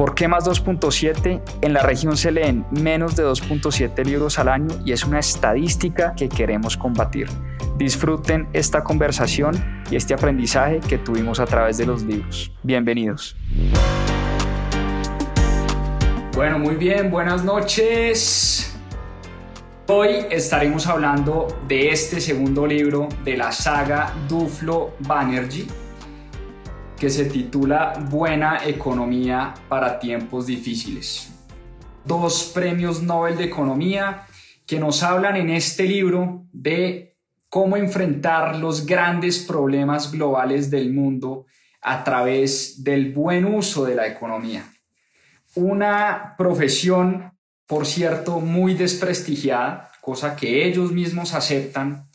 ¿Por qué más 2.7? En la región se leen menos de 2.7 libros al año y es una estadística que queremos combatir. Disfruten esta conversación y este aprendizaje que tuvimos a través de los libros. Bienvenidos. Bueno, muy bien, buenas noches. Hoy estaremos hablando de este segundo libro de la saga Duflo Banerjee que se titula Buena Economía para tiempos difíciles. Dos premios Nobel de Economía que nos hablan en este libro de cómo enfrentar los grandes problemas globales del mundo a través del buen uso de la economía. Una profesión, por cierto, muy desprestigiada, cosa que ellos mismos aceptan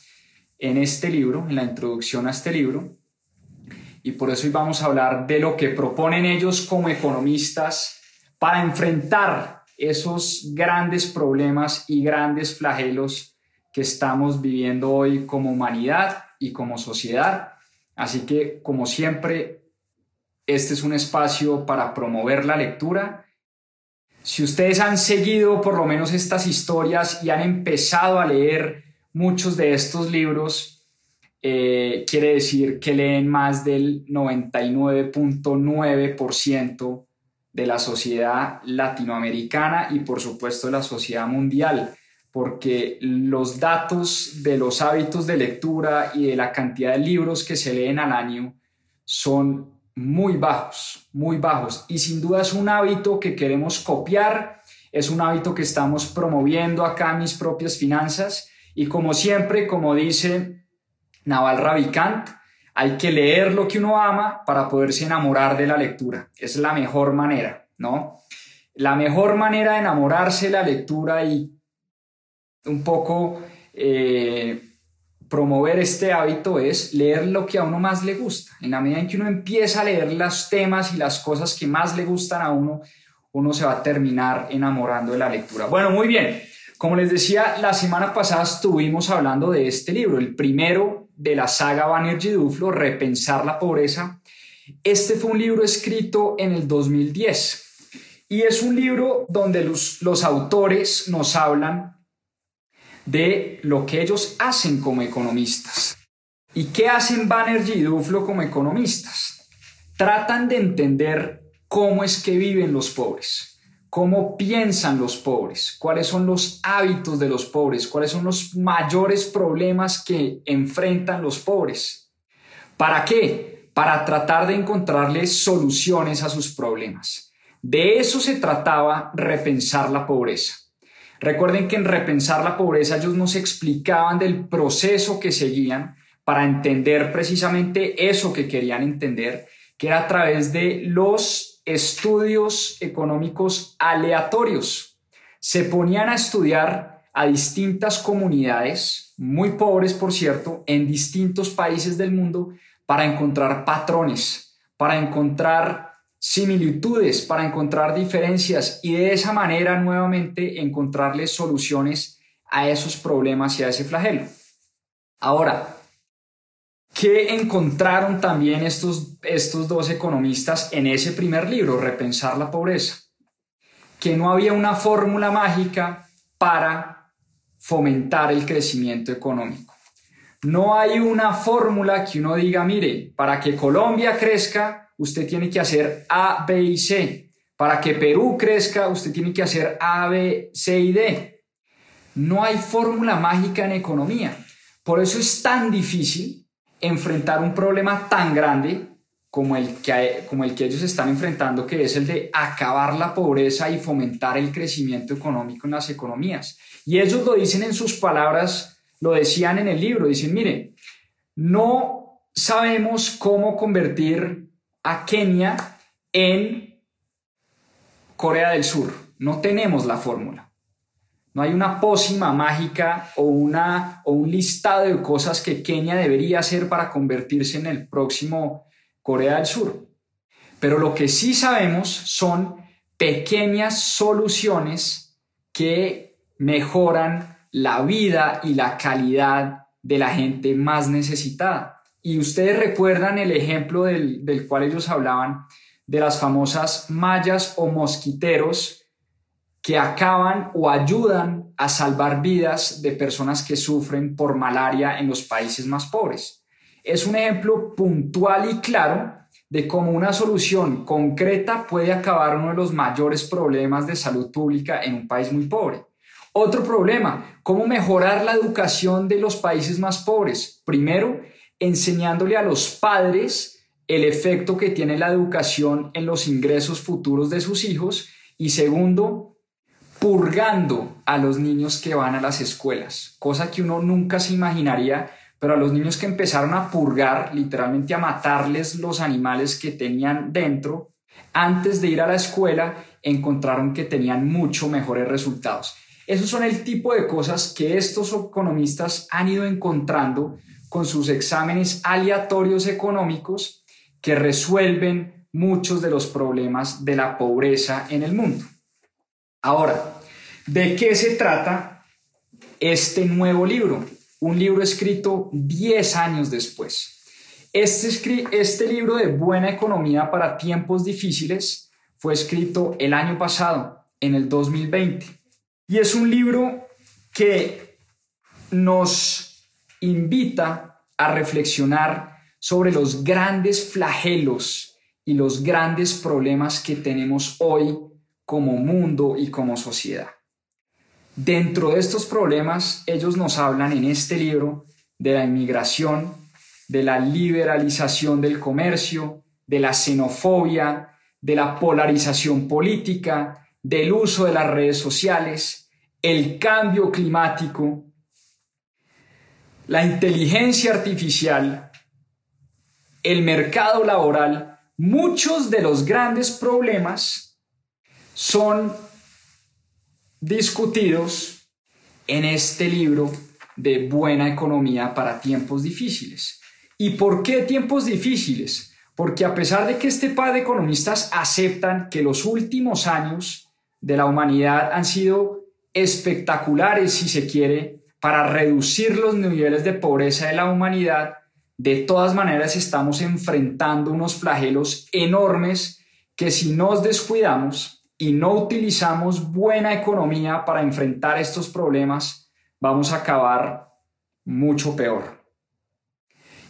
en este libro, en la introducción a este libro. Y por eso hoy vamos a hablar de lo que proponen ellos como economistas para enfrentar esos grandes problemas y grandes flagelos que estamos viviendo hoy como humanidad y como sociedad. Así que, como siempre, este es un espacio para promover la lectura. Si ustedes han seguido por lo menos estas historias y han empezado a leer muchos de estos libros, eh, quiere decir que leen más del 99.9% de la sociedad latinoamericana y por supuesto la sociedad mundial porque los datos de los hábitos de lectura y de la cantidad de libros que se leen al año son muy bajos, muy bajos. Y sin duda es un hábito que queremos copiar, es un hábito que estamos promoviendo acá en mis propias finanzas. Y como siempre, como dice Naval Ravikant, hay que leer lo que uno ama para poderse enamorar de la lectura. Es la mejor manera, ¿no? La mejor manera de enamorarse de la lectura y un poco eh, promover este hábito es leer lo que a uno más le gusta. En la medida en que uno empieza a leer los temas y las cosas que más le gustan a uno, uno se va a terminar enamorando de la lectura. Bueno, muy bien. Como les decía, la semana pasada estuvimos hablando de este libro, el primero de la saga Banerjee Duflo, Repensar la pobreza. Este fue un libro escrito en el 2010 y es un libro donde los, autores nos hablan de lo que ellos hacen como economistas. ¿Y qué hacen Banerjee y Duflo como economistas? Tratan de entender cómo es que viven los pobres, cómo piensan los pobres, cuáles son los hábitos de los pobres, cuáles son los mayores problemas que enfrentan los pobres. ¿Para qué? Para tratar de encontrarles soluciones a sus problemas. De eso se trataba repensar la pobreza. Recuerden que en Repensar la Pobreza ellos nos explicaban del proceso que seguían para entender precisamente eso que querían entender, que era a través de los estudios económicos aleatorios. Se ponían a estudiar a distintas comunidades, muy pobres por cierto, en distintos países del mundo, para encontrar patrones, para encontrar similitudes para encontrar diferencias y de esa manera nuevamente encontrarles soluciones a esos problemas y a ese flagelo. Ahora, ¿qué encontraron también estos, estos dos economistas en ese primer libro, Repensar la pobreza? Que no había una fórmula mágica para fomentar el crecimiento económico. No hay una fórmula que uno diga, mire, para que Colombia crezca, usted tiene que hacer A, B y C. Para que Perú crezca, usted tiene que hacer A, B, C y D. No hay fórmula mágica en economía. Por eso es tan difícil enfrentar un problema tan grande como el, que, ellos están enfrentando, que es el de acabar la pobreza y fomentar el crecimiento económico en las economías. Y ellos lo dicen en sus palabras, lo decían en el libro, dicen, mire, no sabemos cómo convertir a Kenia en Corea del Sur. No tenemos la fórmula. No hay una pócima mágica o, una, o un listado de cosas que Kenia debería hacer para convertirse en el próximo Corea del Sur. Pero lo que sí sabemos son pequeñas soluciones que mejoran la vida y la calidad de la gente más necesitada. Y ustedes recuerdan el ejemplo del, del cual ellos hablaban, de las famosas mallas o mosquiteros que acaban o ayudan a salvar vidas de personas que sufren por malaria en los países más pobres. Es un ejemplo puntual y claro de cómo una solución concreta puede acabar uno de los mayores problemas de salud pública en un país muy pobre. Otro problema, cómo mejorar la educación de los países más pobres. Primero, enseñándole a los padres el efecto que tiene la educación en los ingresos futuros de sus hijos. Y segundo, purgando a los niños que van a las escuelas, cosa que uno nunca se imaginaría pero a los niños que empezaron a purgar, literalmente a matarles los animales que tenían dentro, antes de ir a la escuela, encontraron que tenían mucho mejores resultados. Esos son el tipo de cosas que estos economistas han ido encontrando con sus exámenes aleatorios económicos que resuelven muchos de los problemas de la pobreza en el mundo. Ahora, ¿de qué se trata este nuevo libro? un libro escrito 10 años después. Este, este libro de Buena Economía para Tiempos Difíciles fue escrito el año pasado, en el 2020. Y es un libro que nos invita a reflexionar sobre los grandes flagelos y los grandes problemas que tenemos hoy como mundo y como sociedad. Dentro de estos problemas, ellos nos hablan en este libro de la inmigración, de la liberalización del comercio, de la xenofobia, de la polarización política, del uso de las redes sociales, el cambio climático, la inteligencia artificial, el mercado laboral, muchos de los grandes problemas son discutidos en este libro de buena economía para tiempos difíciles. ¿Y por qué tiempos difíciles? Porque a pesar de que este par de economistas aceptan que los últimos años de la humanidad han sido espectaculares, si se quiere, para reducir los niveles de pobreza de la humanidad, de todas maneras estamos enfrentando unos flagelos enormes que si nos descuidamos y no utilizamos buena economía para enfrentar estos problemas, vamos a acabar mucho peor.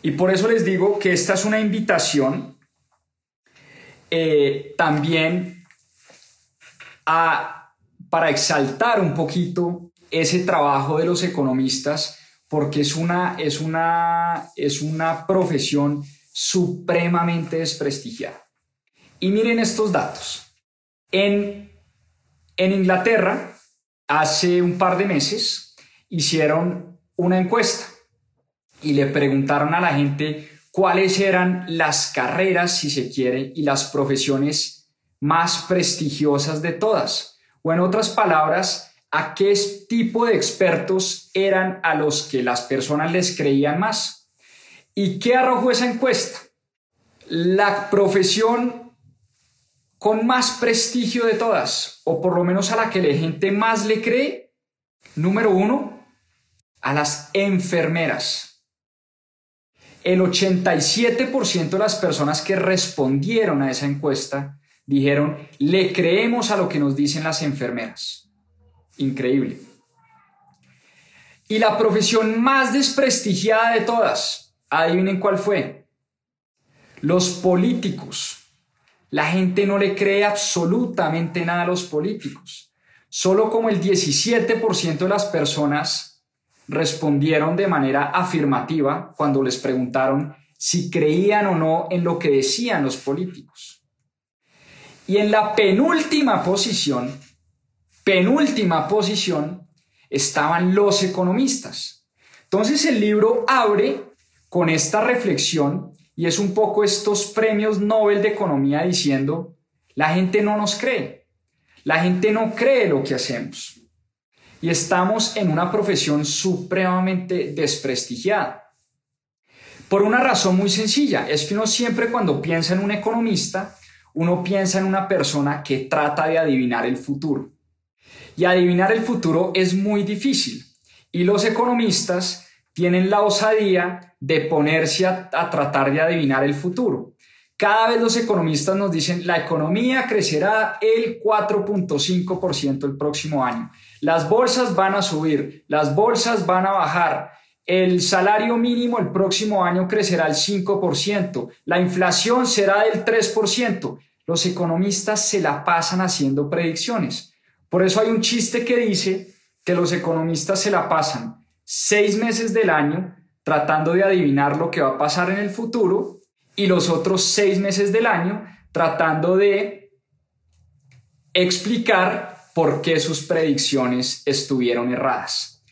Y por eso les digo que esta es una invitación eh, también para exaltar un poquito ese trabajo de los economistas, porque es una, es una, es una profesión supremamente desprestigiada. Y miren estos datos. En, Inglaterra, hace un par de meses, hicieron una encuesta y le preguntaron a la gente cuáles eran las carreras, si se quiere, y las profesiones más prestigiosas de todas. O en otras palabras, a qué tipo de expertos eran a los que las personas les creían más. ¿Y qué arrojó esa encuesta? La profesión con más prestigio de todas, o por lo menos a la que la gente más le cree, número uno, a las enfermeras. El 87% de las personas que respondieron a esa encuesta dijeron, le creemos a lo que nos dicen las enfermeras. Increíble. Y la profesión más desprestigiada de todas, adivinen cuál fue. Los políticos. La gente no le cree absolutamente nada a los políticos. Solo como el 17% de las personas respondieron de manera afirmativa cuando les preguntaron si creían o no en lo que decían los políticos. Y en la penúltima posición, penúltima posición, estaban los economistas. Entonces el libro abre con esta reflexión y es un poco estos premios Nobel de Economía diciendo, la gente no nos cree, la gente no cree lo que hacemos. y estamos en una profesión supremamente desprestigiada. Por una razón muy sencilla, es que uno siempre cuando piensa en un economista, uno piensa en una persona que trata de adivinar el futuro. Y adivinar el futuro es muy difícil. Y los economistas tienen la osadía de ponerse a, tratar de adivinar el futuro. Cada vez los economistas nos dicen la economía crecerá el 4.5% el próximo año. Las bolsas van a subir, las bolsas van a bajar. El salario mínimo el próximo año crecerá al 5%, la inflación será del 3%. Los economistas se la pasan haciendo predicciones. Por eso hay un chiste que dice que los economistas se la pasan seis meses del año tratando de adivinar lo que va a pasar en el futuro y los otros seis meses del año tratando de explicar por qué sus predicciones estuvieron erradas.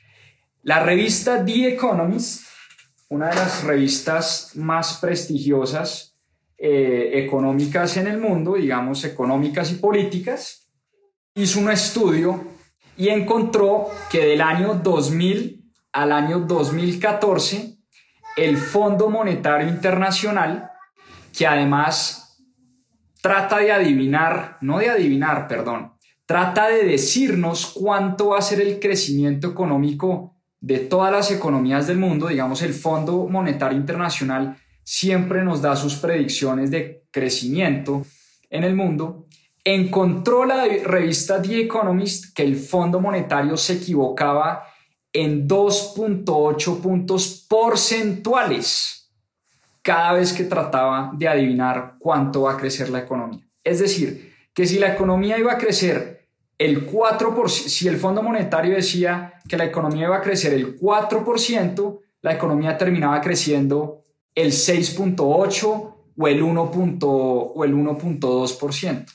La revista The Economist, una de las revistas más prestigiosas eh, económicas en el mundo, digamos económicas y políticas, hizo un estudio y encontró que del año 2000 al año 2014, el Fondo Monetario Internacional, que además trata de adivinar, no de adivinar, perdón, trata de decirnos cuánto va a ser el crecimiento económico de todas las economías del mundo, digamos, el Fondo Monetario Internacional siempre nos da sus predicciones de crecimiento en el mundo encontró la revista The Economist que el Fondo Monetario se equivocaba en 2.8 puntos porcentuales cada vez que trataba de adivinar cuánto va a crecer la economía. Es decir, que si la economía iba a crecer el 4%, si el Fondo Monetario decía que la economía iba a crecer el 4%, la economía terminaba creciendo el 6.8 o el 1.2%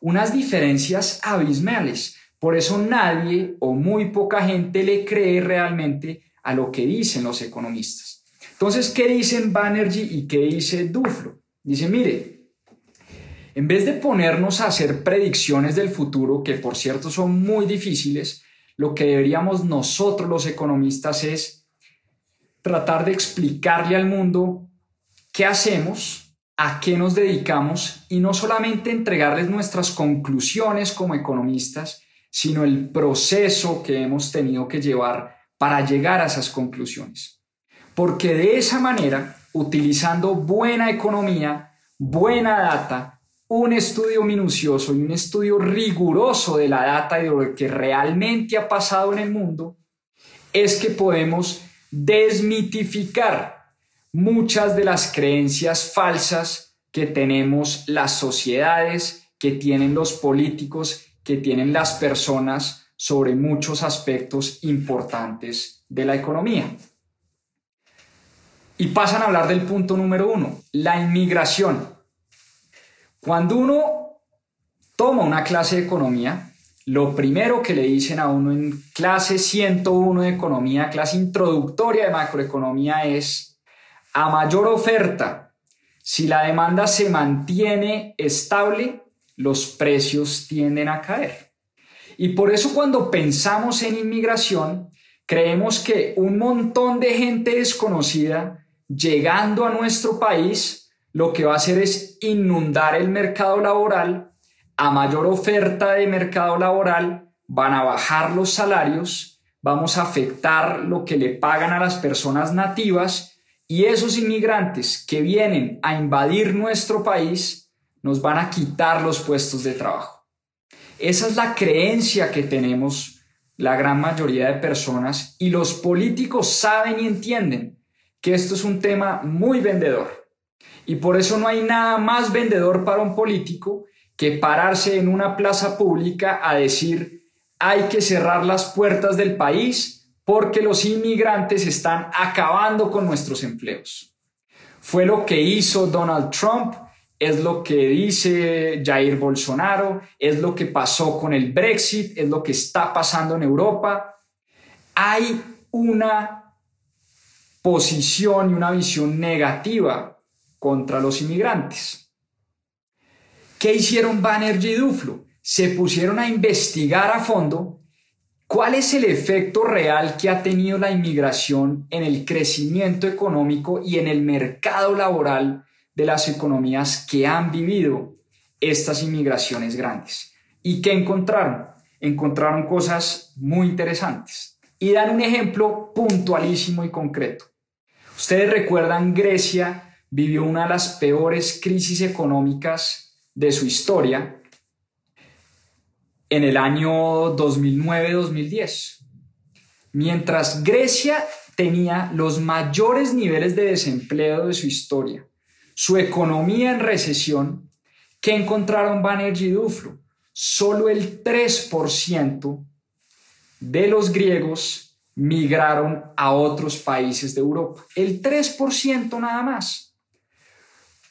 unas diferencias abismales. Por eso nadie o muy poca gente le cree realmente a lo que dicen los economistas. Entonces, ¿qué dicen Banerjee y qué dice Duflo? Dice, mire, en vez de ponernos a hacer predicciones del futuro, que por cierto son muy difíciles, lo que deberíamos nosotros los economistas es tratar de explicarle al mundo qué hacemos a qué nos dedicamos y no solamente entregarles nuestras conclusiones como economistas, sino el proceso que hemos tenido que llevar para llegar a esas conclusiones. Porque de esa manera, utilizando buena economía, buena data, un estudio minucioso y un estudio riguroso de la data y de lo que realmente ha pasado en el mundo, es que podemos desmitificar muchas de las creencias falsas que tenemos las sociedades, que tienen los políticos, que tienen las personas sobre muchos aspectos importantes de la economía. Y pasan a hablar del punto número uno, la inmigración. Cuando uno toma una clase de economía, lo primero que le dicen a uno en clase 101 de economía, clase introductoria de macroeconomía es a mayor oferta, si la demanda se mantiene estable, los precios tienden a caer. Y por eso cuando pensamos en inmigración, creemos que un montón de gente desconocida llegando a nuestro país, lo que va a hacer es inundar el mercado laboral. A mayor oferta de mercado laboral, van a bajar los salarios, vamos a afectar lo que le pagan a las personas nativas y esos inmigrantes que vienen a invadir nuestro país nos van a quitar los puestos de trabajo. Esa es la creencia que tenemos la gran mayoría de personas y los políticos saben y entienden que esto es un tema muy vendedor. Y por eso no hay nada más vendedor para un político que pararse en una plaza pública a decir hay que cerrar las puertas del país porque los inmigrantes están acabando con nuestros empleos. Fue lo que hizo Donald Trump, es lo que dice Jair Bolsonaro, es lo que pasó con el Brexit, es lo que está pasando en Europa. Hay una posición y una visión negativa contra los inmigrantes. ¿Qué hicieron Banerjee y Duflo? Se pusieron a investigar a fondo ¿Cuál es el efecto real que ha tenido la inmigración en el crecimiento económico y en el mercado laboral de las economías que han vivido estas inmigraciones grandes? ¿Y qué encontraron? Encontraron cosas muy interesantes. Y dan un ejemplo puntualísimo y concreto. Ustedes recuerdan, Grecia vivió una de las peores crisis económicas de su historia en el año 2009-2010. Mientras Grecia tenía los mayores niveles de desempleo de su historia, su economía en recesión, ¿qué encontraron Banerjee y Duflo? Solo el 3% de los griegos migraron a otros países de Europa. El 3% nada más.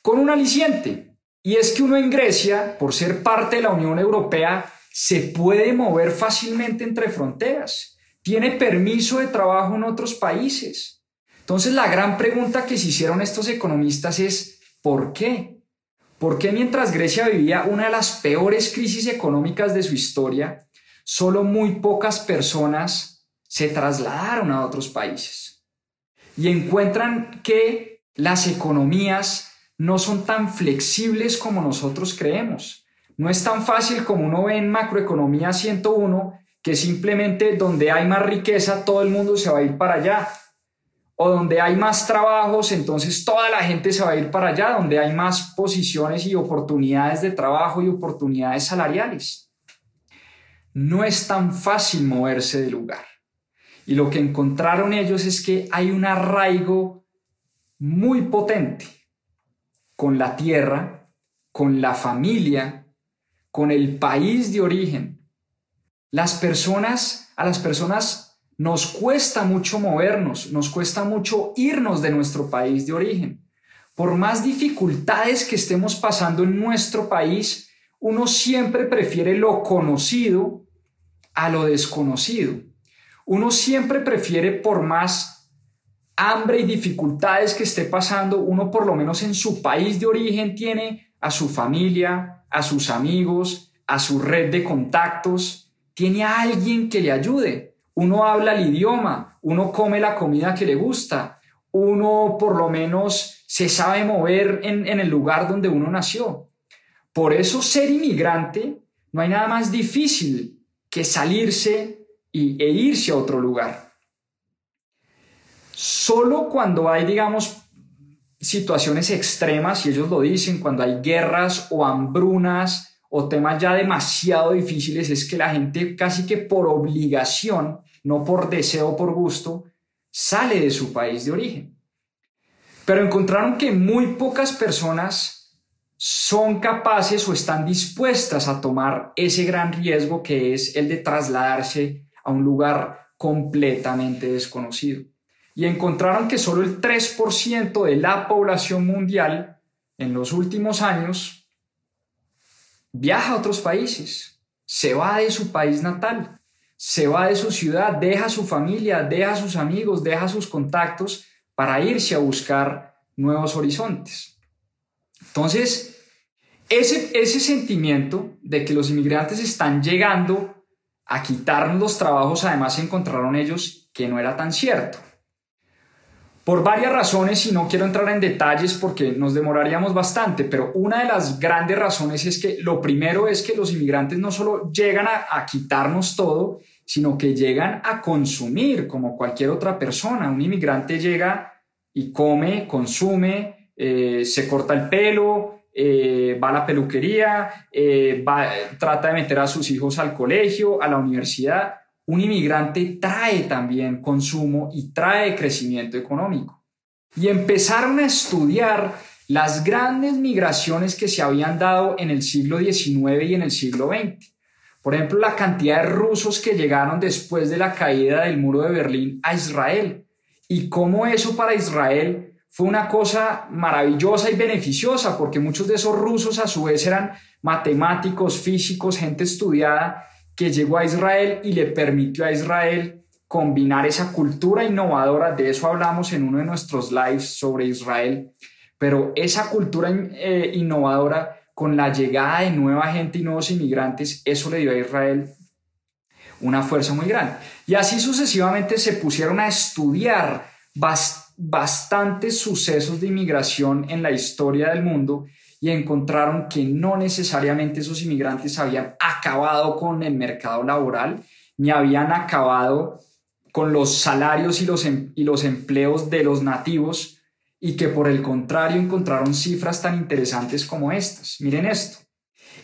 Con un aliciente. Y es que uno en Grecia, por ser parte de la Unión Europea, se puede mover fácilmente entre fronteras, tiene permiso de trabajo en otros países. Entonces la gran pregunta que se hicieron estos economistas es, ¿por qué? ¿Por qué mientras Grecia vivía una de las peores crisis económicas de su historia, solo muy pocas personas se trasladaron a otros países? Y encuentran que las economías no son tan flexibles como nosotros creemos. No es tan fácil como uno ve en macroeconomía 101, que simplemente donde hay más riqueza todo el mundo se va a ir para allá. O donde hay más trabajos, entonces toda la gente se va a ir para allá, donde hay más posiciones y oportunidades de trabajo y oportunidades salariales. No es tan fácil moverse de lugar. Y lo que encontraron ellos es que hay un arraigo muy potente con la tierra, con la familia, con el país de origen. Las personas, a las personas nos cuesta mucho movernos, nos cuesta mucho irnos de nuestro país de origen. Por más dificultades que estemos pasando en nuestro país, uno siempre prefiere lo conocido a lo desconocido. Uno siempre prefiere, por más hambre y dificultades que esté pasando, uno por lo menos en su país de origen tiene a su familia, a sus amigos, a su red de contactos, tiene a alguien que le ayude. Uno habla el idioma, uno come la comida que le gusta, uno por lo menos se sabe mover en, el lugar donde uno nació. Por eso ser inmigrante no hay nada más difícil que salirse y, e irse a otro lugar. Solo cuando hay, digamos, situaciones extremas, y ellos lo dicen, cuando hay guerras o hambrunas o temas ya demasiado difíciles, es que la gente casi que por obligación, no por deseo o por gusto, sale de su país de origen. Pero encontraron que muy pocas personas son capaces o están dispuestas a tomar ese gran riesgo que es el de trasladarse a un lugar completamente desconocido y encontraron que solo el 3% de la población mundial en los últimos años viaja a otros países, se va de su país natal, se va de su ciudad, deja su familia, deja sus amigos, deja sus contactos para irse a buscar nuevos horizontes. Entonces, ese, ese sentimiento de que los inmigrantes están llegando a quitarnos los trabajos, además encontraron ellos que no era tan cierto. Por varias razones, y no quiero entrar en detalles porque nos demoraríamos bastante, pero una de las grandes razones es que lo primero es que los inmigrantes no solo llegan a, quitarnos todo, sino que llegan a consumir como cualquier otra persona. Un inmigrante llega y come, consume, eh, se corta el pelo, eh, va a la peluquería, eh, trata de meter a sus hijos al colegio, a la universidad un inmigrante trae también consumo y trae crecimiento económico. Y empezaron a estudiar las grandes migraciones que se habían dado en el siglo XIX y en el siglo XX. Por ejemplo, la cantidad de rusos que llegaron después de la caída del muro de Berlín a Israel y cómo eso para Israel fue una cosa maravillosa y beneficiosa, porque muchos de esos rusos a su vez eran matemáticos, físicos, gente estudiada que llegó a Israel y le permitió a Israel combinar esa cultura innovadora, de eso hablamos en uno de nuestros lives sobre Israel, pero esa cultura eh, innovadora con la llegada de nueva gente y nuevos inmigrantes, eso le dio a Israel una fuerza muy grande. Y así sucesivamente se pusieron a estudiar bastantes sucesos de inmigración en la historia del mundo y encontraron que no necesariamente esos inmigrantes habían acabado con el mercado laboral ni habían acabado con los salarios y los, em, y los empleos de los nativos y que por el contrario encontraron cifras tan interesantes como estas. Miren esto.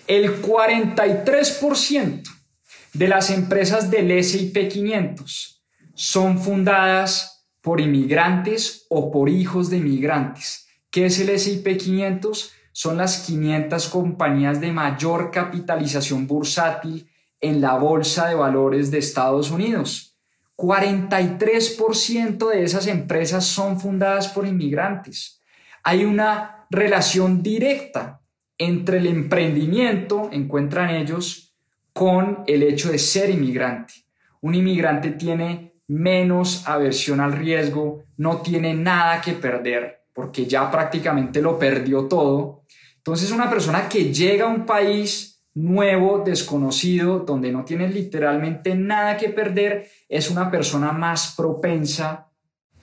El 43% de las empresas del SIP 500 son fundadas por inmigrantes o por hijos de inmigrantes. ¿Qué es el SIP 500? Son las 500 compañías de mayor capitalización bursátil en la Bolsa de Valores de Estados Unidos. 43% de esas empresas son fundadas por inmigrantes. Hay una relación directa entre el emprendimiento, encuentran ellos, con el hecho de ser inmigrante. Un inmigrante tiene menos aversión al riesgo, no tiene nada que perder porque ya prácticamente lo perdió todo. Entonces una persona que llega a un país nuevo, desconocido, donde no tiene literalmente nada que perder, es una persona más propensa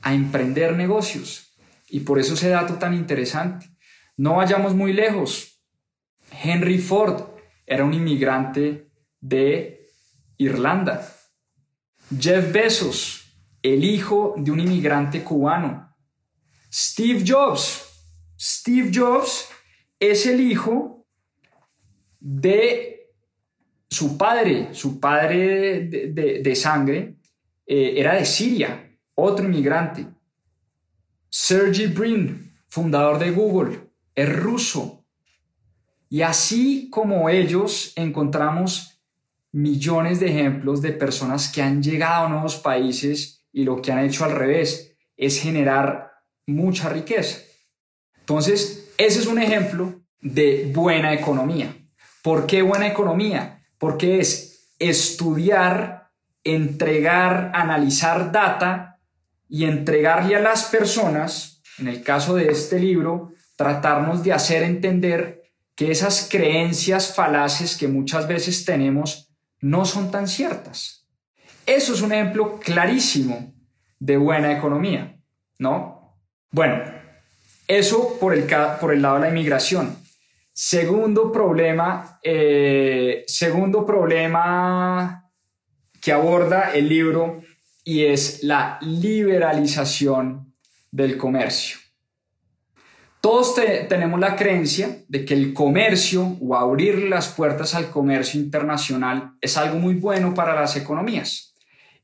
a emprender negocios. Y por eso ese dato tan interesante. No vayamos muy lejos. Henry Ford era un inmigrante de Irlanda. Jeff Bezos, el hijo de un inmigrante cubano. Steve Jobs. Steve Jobs es el hijo de su padre, su padre de, sangre, eh, era de Siria, otro inmigrante. Sergey Brin, fundador de Google, es ruso. Y así como ellos encontramos millones de ejemplos de personas que han llegado a nuevos países y lo que han hecho al revés es generar mucha riqueza. Entonces, ese es un ejemplo de buena economía. ¿Por qué buena economía? Porque es estudiar, entregar, analizar data y entregarle a las personas, en el caso de este libro, tratarnos de hacer entender que esas creencias falaces que muchas veces tenemos no son tan ciertas. Eso es un ejemplo clarísimo de buena economía, ¿no? Bueno, eso por el, lado de la inmigración. Segundo problema, eh, segundo problema que aborda el libro y es la liberalización del comercio. Todos tenemos la creencia de que el comercio o abrir las puertas al comercio internacional es algo muy bueno para las economías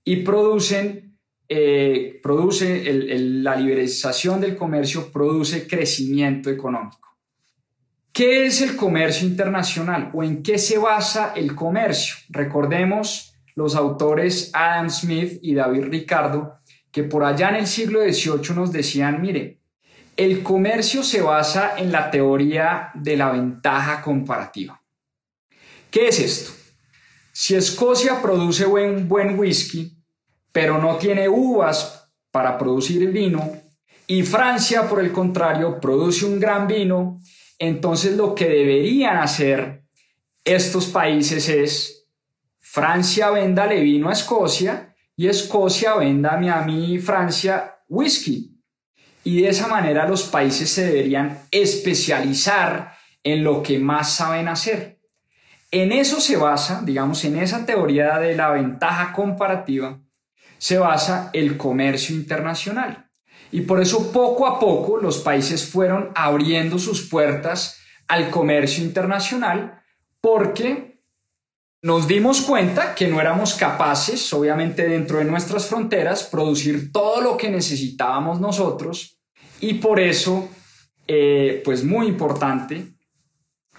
y producen, eh, produce la liberalización del comercio produce crecimiento económico. ¿Qué es el comercio internacional o en qué se basa el comercio? Recordemos los autores Adam Smith y David Ricardo que por allá en el siglo XVIII nos decían, mire, el comercio se basa en la teoría de la ventaja comparativa. ¿Qué es esto? Si Escocia produce un buen whisky, pero no tiene uvas para producir vino, y Francia, por el contrario, produce un gran vino entonces lo que deberían hacer estos países es Francia vendale vino a Escocia y Escocia venda a mí, Francia, whisky. Y de esa manera los países se deberían especializar en lo que más saben hacer. En eso se basa, digamos, en esa teoría de la ventaja comparativa, se basa el comercio internacional. Y por eso poco a poco los países fueron abriendo sus puertas al comercio internacional porque nos dimos cuenta que no éramos capaces, obviamente dentro de nuestras fronteras, producir todo lo que necesitábamos nosotros y por eso, eh, pues muy importante,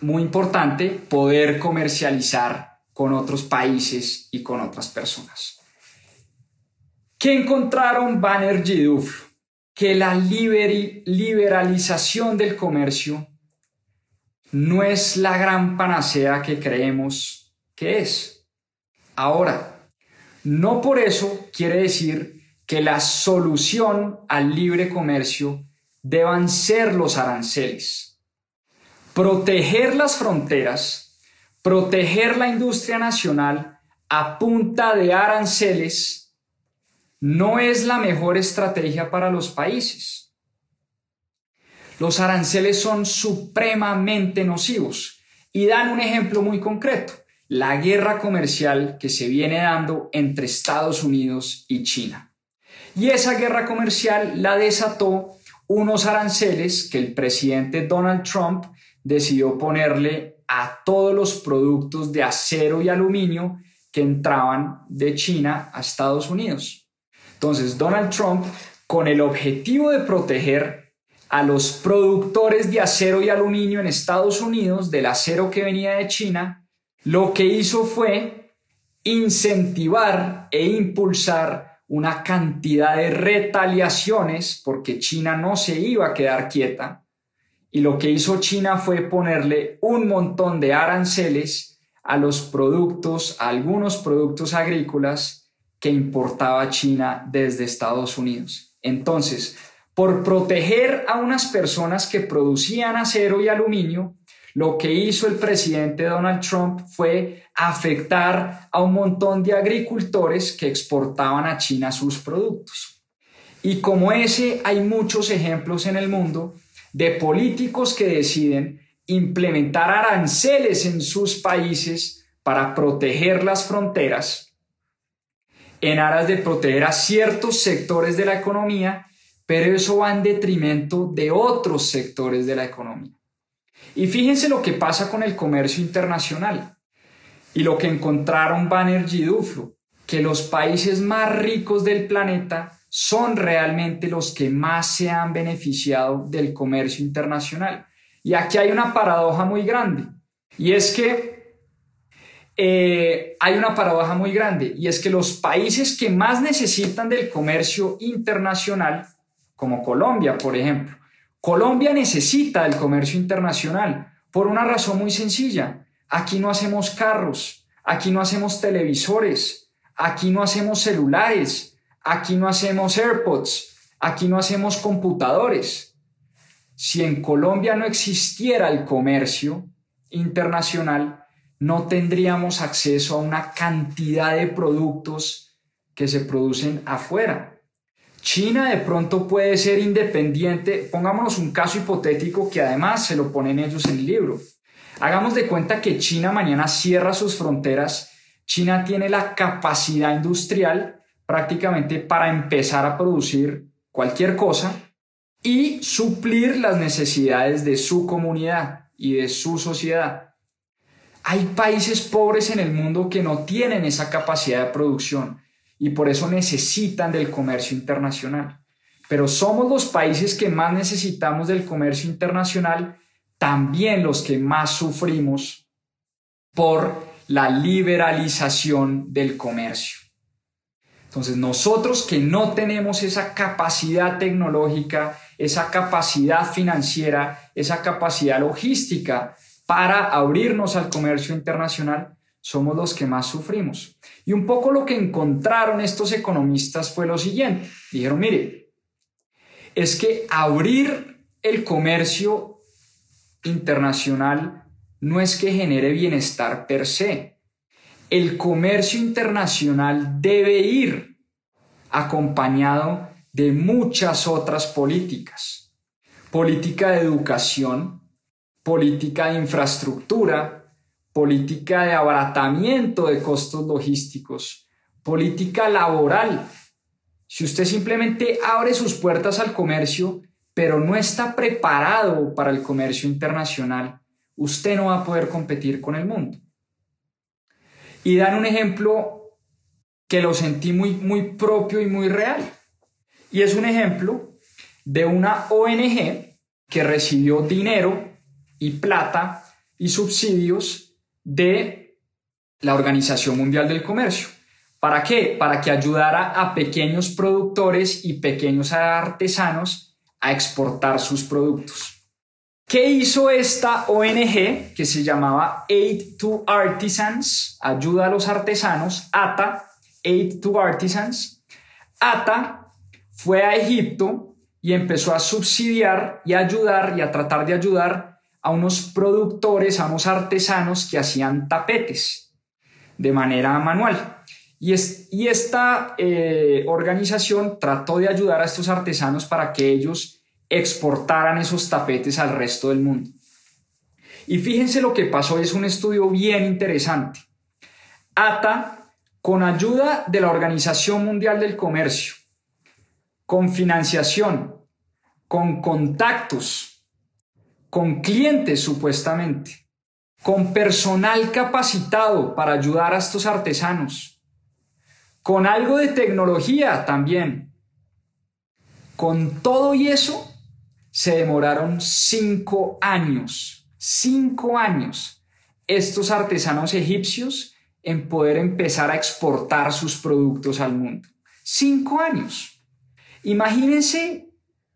muy importante poder comercializar con otros países y con otras personas. ¿Qué encontraron Banerjee y que la liberalización del comercio no es la gran panacea que creemos que es. Ahora, no por eso quiere decir que la solución al libre comercio deban ser los aranceles. Proteger las fronteras, proteger la industria nacional, a punta de aranceles no es la mejor estrategia para los países. Los aranceles son supremamente nocivos y dan un ejemplo muy concreto, la guerra comercial que se viene dando entre Estados Unidos y China. Y esa guerra comercial la desató unos aranceles que el presidente Donald Trump decidió ponerle a todos los productos de acero y aluminio que entraban de China a Estados Unidos. Entonces, Donald Trump, con el objetivo de proteger a los productores de acero y aluminio en Estados Unidos del acero que venía de China, lo que hizo fue incentivar e impulsar una cantidad de retaliaciones porque China no se iba a quedar quieta. Y lo que hizo China fue ponerle un montón de aranceles a los productos, a algunos productos agrícolas que importaba China desde Estados Unidos. Entonces, por proteger a unas personas que producían acero y aluminio, lo que hizo el presidente Donald Trump fue afectar a un montón de agricultores que exportaban a China sus productos. Y como ese hay muchos ejemplos en el mundo de políticos que deciden implementar aranceles en sus países para proteger las fronteras en aras de proteger a ciertos sectores de la economía, pero eso va en detrimento de otros sectores de la economía. Y fíjense lo que pasa con el comercio internacional y lo que encontraron Banerjee y Duflo, que los países más ricos del planeta son realmente los que más se han beneficiado del comercio internacional. Y aquí hay una paradoja muy grande. Y es que eh, hay una paradoja muy grande. Y es que los países que más necesitan del comercio internacional, como Colombia, por ejemplo, Colombia necesita del comercio internacional por una razón muy sencilla. Aquí no hacemos carros, aquí no hacemos televisores, aquí no hacemos celulares, aquí no hacemos AirPods, aquí no hacemos computadores si en Colombia no existiera el comercio internacional, no tendríamos acceso a una cantidad de productos que se producen afuera. China de pronto puede ser independiente, pongámonos un caso hipotético que además se lo ponen ellos en el libro. Hagamos de cuenta que China mañana cierra sus fronteras, China tiene la capacidad industrial prácticamente para empezar a producir cualquier cosa y suplir las necesidades de su comunidad y de su sociedad. Hay países pobres en el mundo que no tienen esa capacidad de producción y por eso necesitan del comercio internacional. Pero somos los países que más necesitamos del comercio internacional, también los que más sufrimos por la liberalización del comercio. Entonces nosotros que no tenemos esa capacidad tecnológica, esa capacidad financiera, esa capacidad logística para abrirnos al comercio internacional, somos los que más sufrimos. Y un poco lo que encontraron estos economistas fue lo siguiente. Dijeron, mire, es que abrir el comercio internacional no es que genere bienestar per se. El comercio internacional debe ir acompañado de muchas otras políticas. Política de educación, política de infraestructura, política de abaratamiento de costos logísticos, política laboral. Si usted simplemente abre sus puertas al comercio, pero no está preparado para el comercio internacional, usted no va a poder competir con el mundo. Y dan un ejemplo que lo sentí muy, muy propio y muy real. Y es un ejemplo de una ONG que recibió dinero y plata y subsidios de la Organización Mundial del Comercio. ¿Para qué? Para que ayudara a pequeños productores y pequeños artesanos a exportar sus productos. ¿Qué hizo esta ONG que se llamaba Aid to Artisans, Ayuda a los Artesanos, ATA, Aid to Artisans? ATA fue a Egipto y empezó a subsidiar y ayudar y a tratar de ayudar a unos productores, a unos artesanos que hacían tapetes. de manera manual. Y, es, y esta eh, organización trató de ayudar a estos artesanos para que ellos exportaran esos tapetes al resto del mundo. Y fíjense lo que pasó, es un estudio bien interesante. ATA, con ayuda de la Organización Mundial del Comercio, con financiación, con contactos, con clientes supuestamente, con personal capacitado para ayudar a estos artesanos, con algo de tecnología también. Con todo y eso, se demoraron cinco años, cinco años, estos artesanos egipcios en poder empezar a exportar sus productos al mundo. Cinco años. Imagínense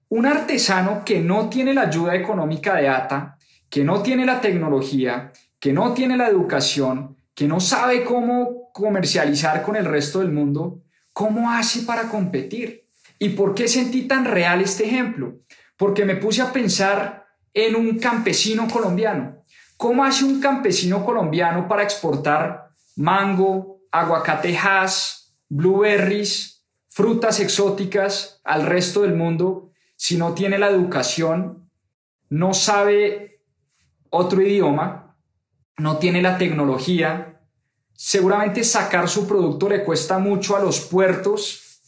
un artesano que no tiene la ayuda económica de ATA, que no tiene la tecnología, que no tiene la educación, que no sabe cómo comercializar con el resto del mundo, ¿cómo hace para competir? ¿Y por qué sentí tan real este ejemplo? porque me puse a pensar en un campesino colombiano. ¿Cómo hace un campesino colombiano para exportar mango, aguacatejas, blueberries, frutas exóticas al resto del mundo si no tiene la educación, no sabe otro idioma, no tiene la tecnología? Seguramente sacar su producto le cuesta mucho a los puertos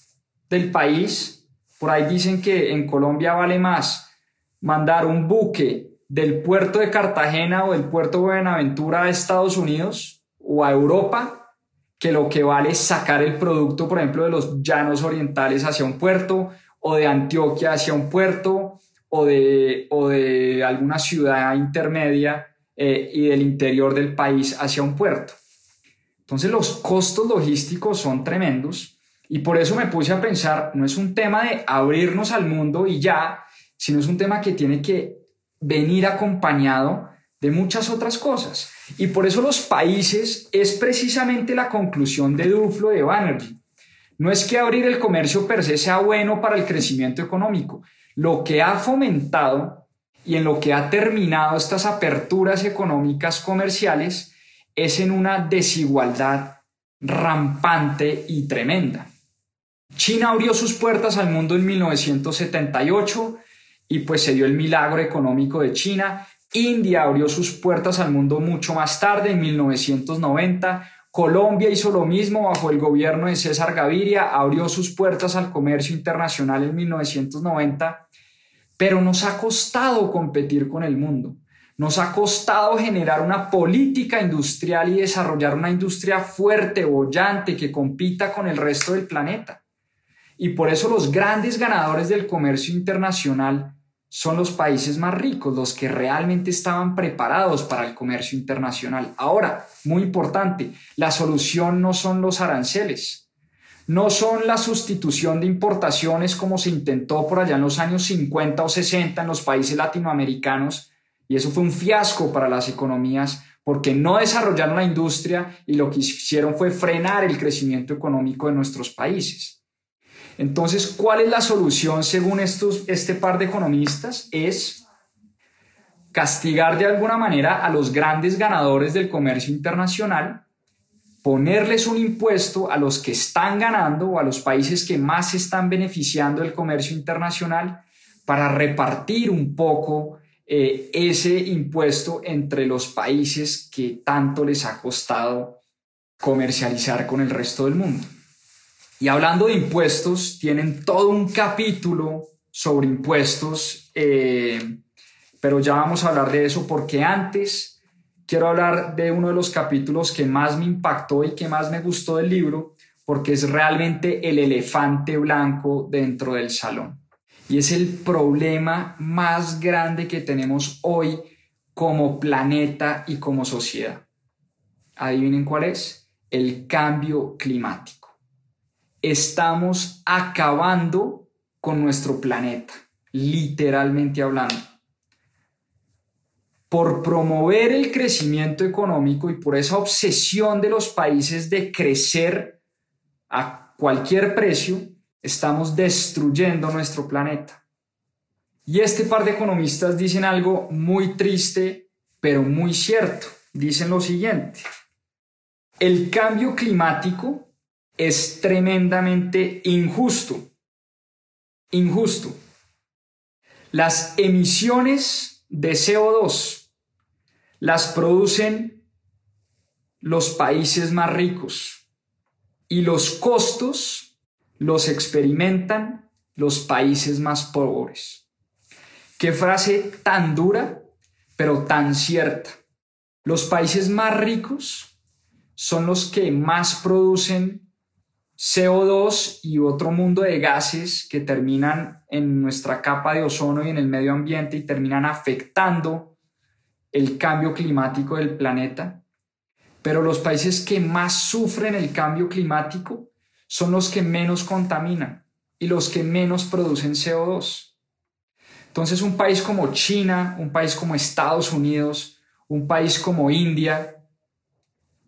del país por ahí dicen que en Colombia vale más mandar un buque del puerto de Cartagena o del puerto de Buenaventura a Estados Unidos o a Europa que lo que vale sacar el producto, por ejemplo, de los llanos orientales hacia un puerto o de Antioquia hacia un puerto o de, o de alguna ciudad intermedia eh, y del interior del país hacia un puerto. Entonces los costos logísticos son tremendos y por eso me puse a pensar, no es un tema de abrirnos al mundo y ya, sino es un tema que tiene que venir acompañado de muchas otras cosas. Y por eso los países es precisamente la conclusión de Duflo de Banerjee. No es que abrir el comercio per se sea bueno para el crecimiento económico. Lo que ha fomentado y en lo que ha terminado estas aperturas económicas comerciales es en una desigualdad rampante y tremenda. China abrió sus puertas al mundo en 1978 y pues se dio el milagro económico de China. India abrió sus puertas al mundo mucho más tarde, en 1990. Colombia hizo lo mismo bajo el gobierno de César Gaviria, abrió sus puertas al comercio internacional en 1990, pero nos ha costado competir con el mundo. Nos ha costado generar una política industrial y desarrollar una industria fuerte, bollante, que compita con el resto del planeta. Y por eso los grandes ganadores del comercio internacional son los países más ricos, los que realmente estaban preparados para el comercio internacional. Ahora, muy importante, la solución no son los aranceles, no son la sustitución de importaciones como se intentó por allá en los años 50 o 60 en los países latinoamericanos, y eso fue un fiasco para las economías porque no desarrollaron la industria y lo que hicieron fue frenar el crecimiento económico de nuestros países. Entonces, ¿cuál es la solución según estos, este par de economistas? Es castigar de alguna manera a los grandes ganadores del comercio internacional, ponerles un impuesto a los que están ganando o a los países que más están beneficiando del comercio internacional para repartir un poco eh, ese impuesto entre los países que tanto les ha costado comercializar con el resto del mundo. Y hablando de impuestos, tienen todo un capítulo sobre impuestos, eh, pero ya vamos a hablar de eso porque antes quiero hablar de uno de los capítulos que más me impactó y que más me gustó del libro, porque es realmente el elefante blanco dentro del salón. Y es el problema más grande que tenemos hoy como planeta y como sociedad. Adivinen cuál es. El cambio climático estamos acabando con nuestro planeta, literalmente hablando. Por promover el crecimiento económico y por esa obsesión de los países de crecer a cualquier precio, estamos destruyendo nuestro planeta. Y este par de economistas dicen algo muy triste, pero muy cierto. Dicen lo siguiente. el cambio climático es tremendamente injusto. Injusto. Las emisiones de CO2 las producen los países más ricos y los costos los experimentan los países más pobres. Qué frase tan dura, pero tan cierta. Los países más ricos son los que más producen CO2 y otro mundo de gases que terminan en nuestra capa de ozono y en el medio ambiente y terminan afectando el cambio climático del planeta. Pero los países que más sufren el cambio climático son los que menos contaminan y los que menos producen CO2. Entonces un país como China, un país como Estados Unidos, un país como India,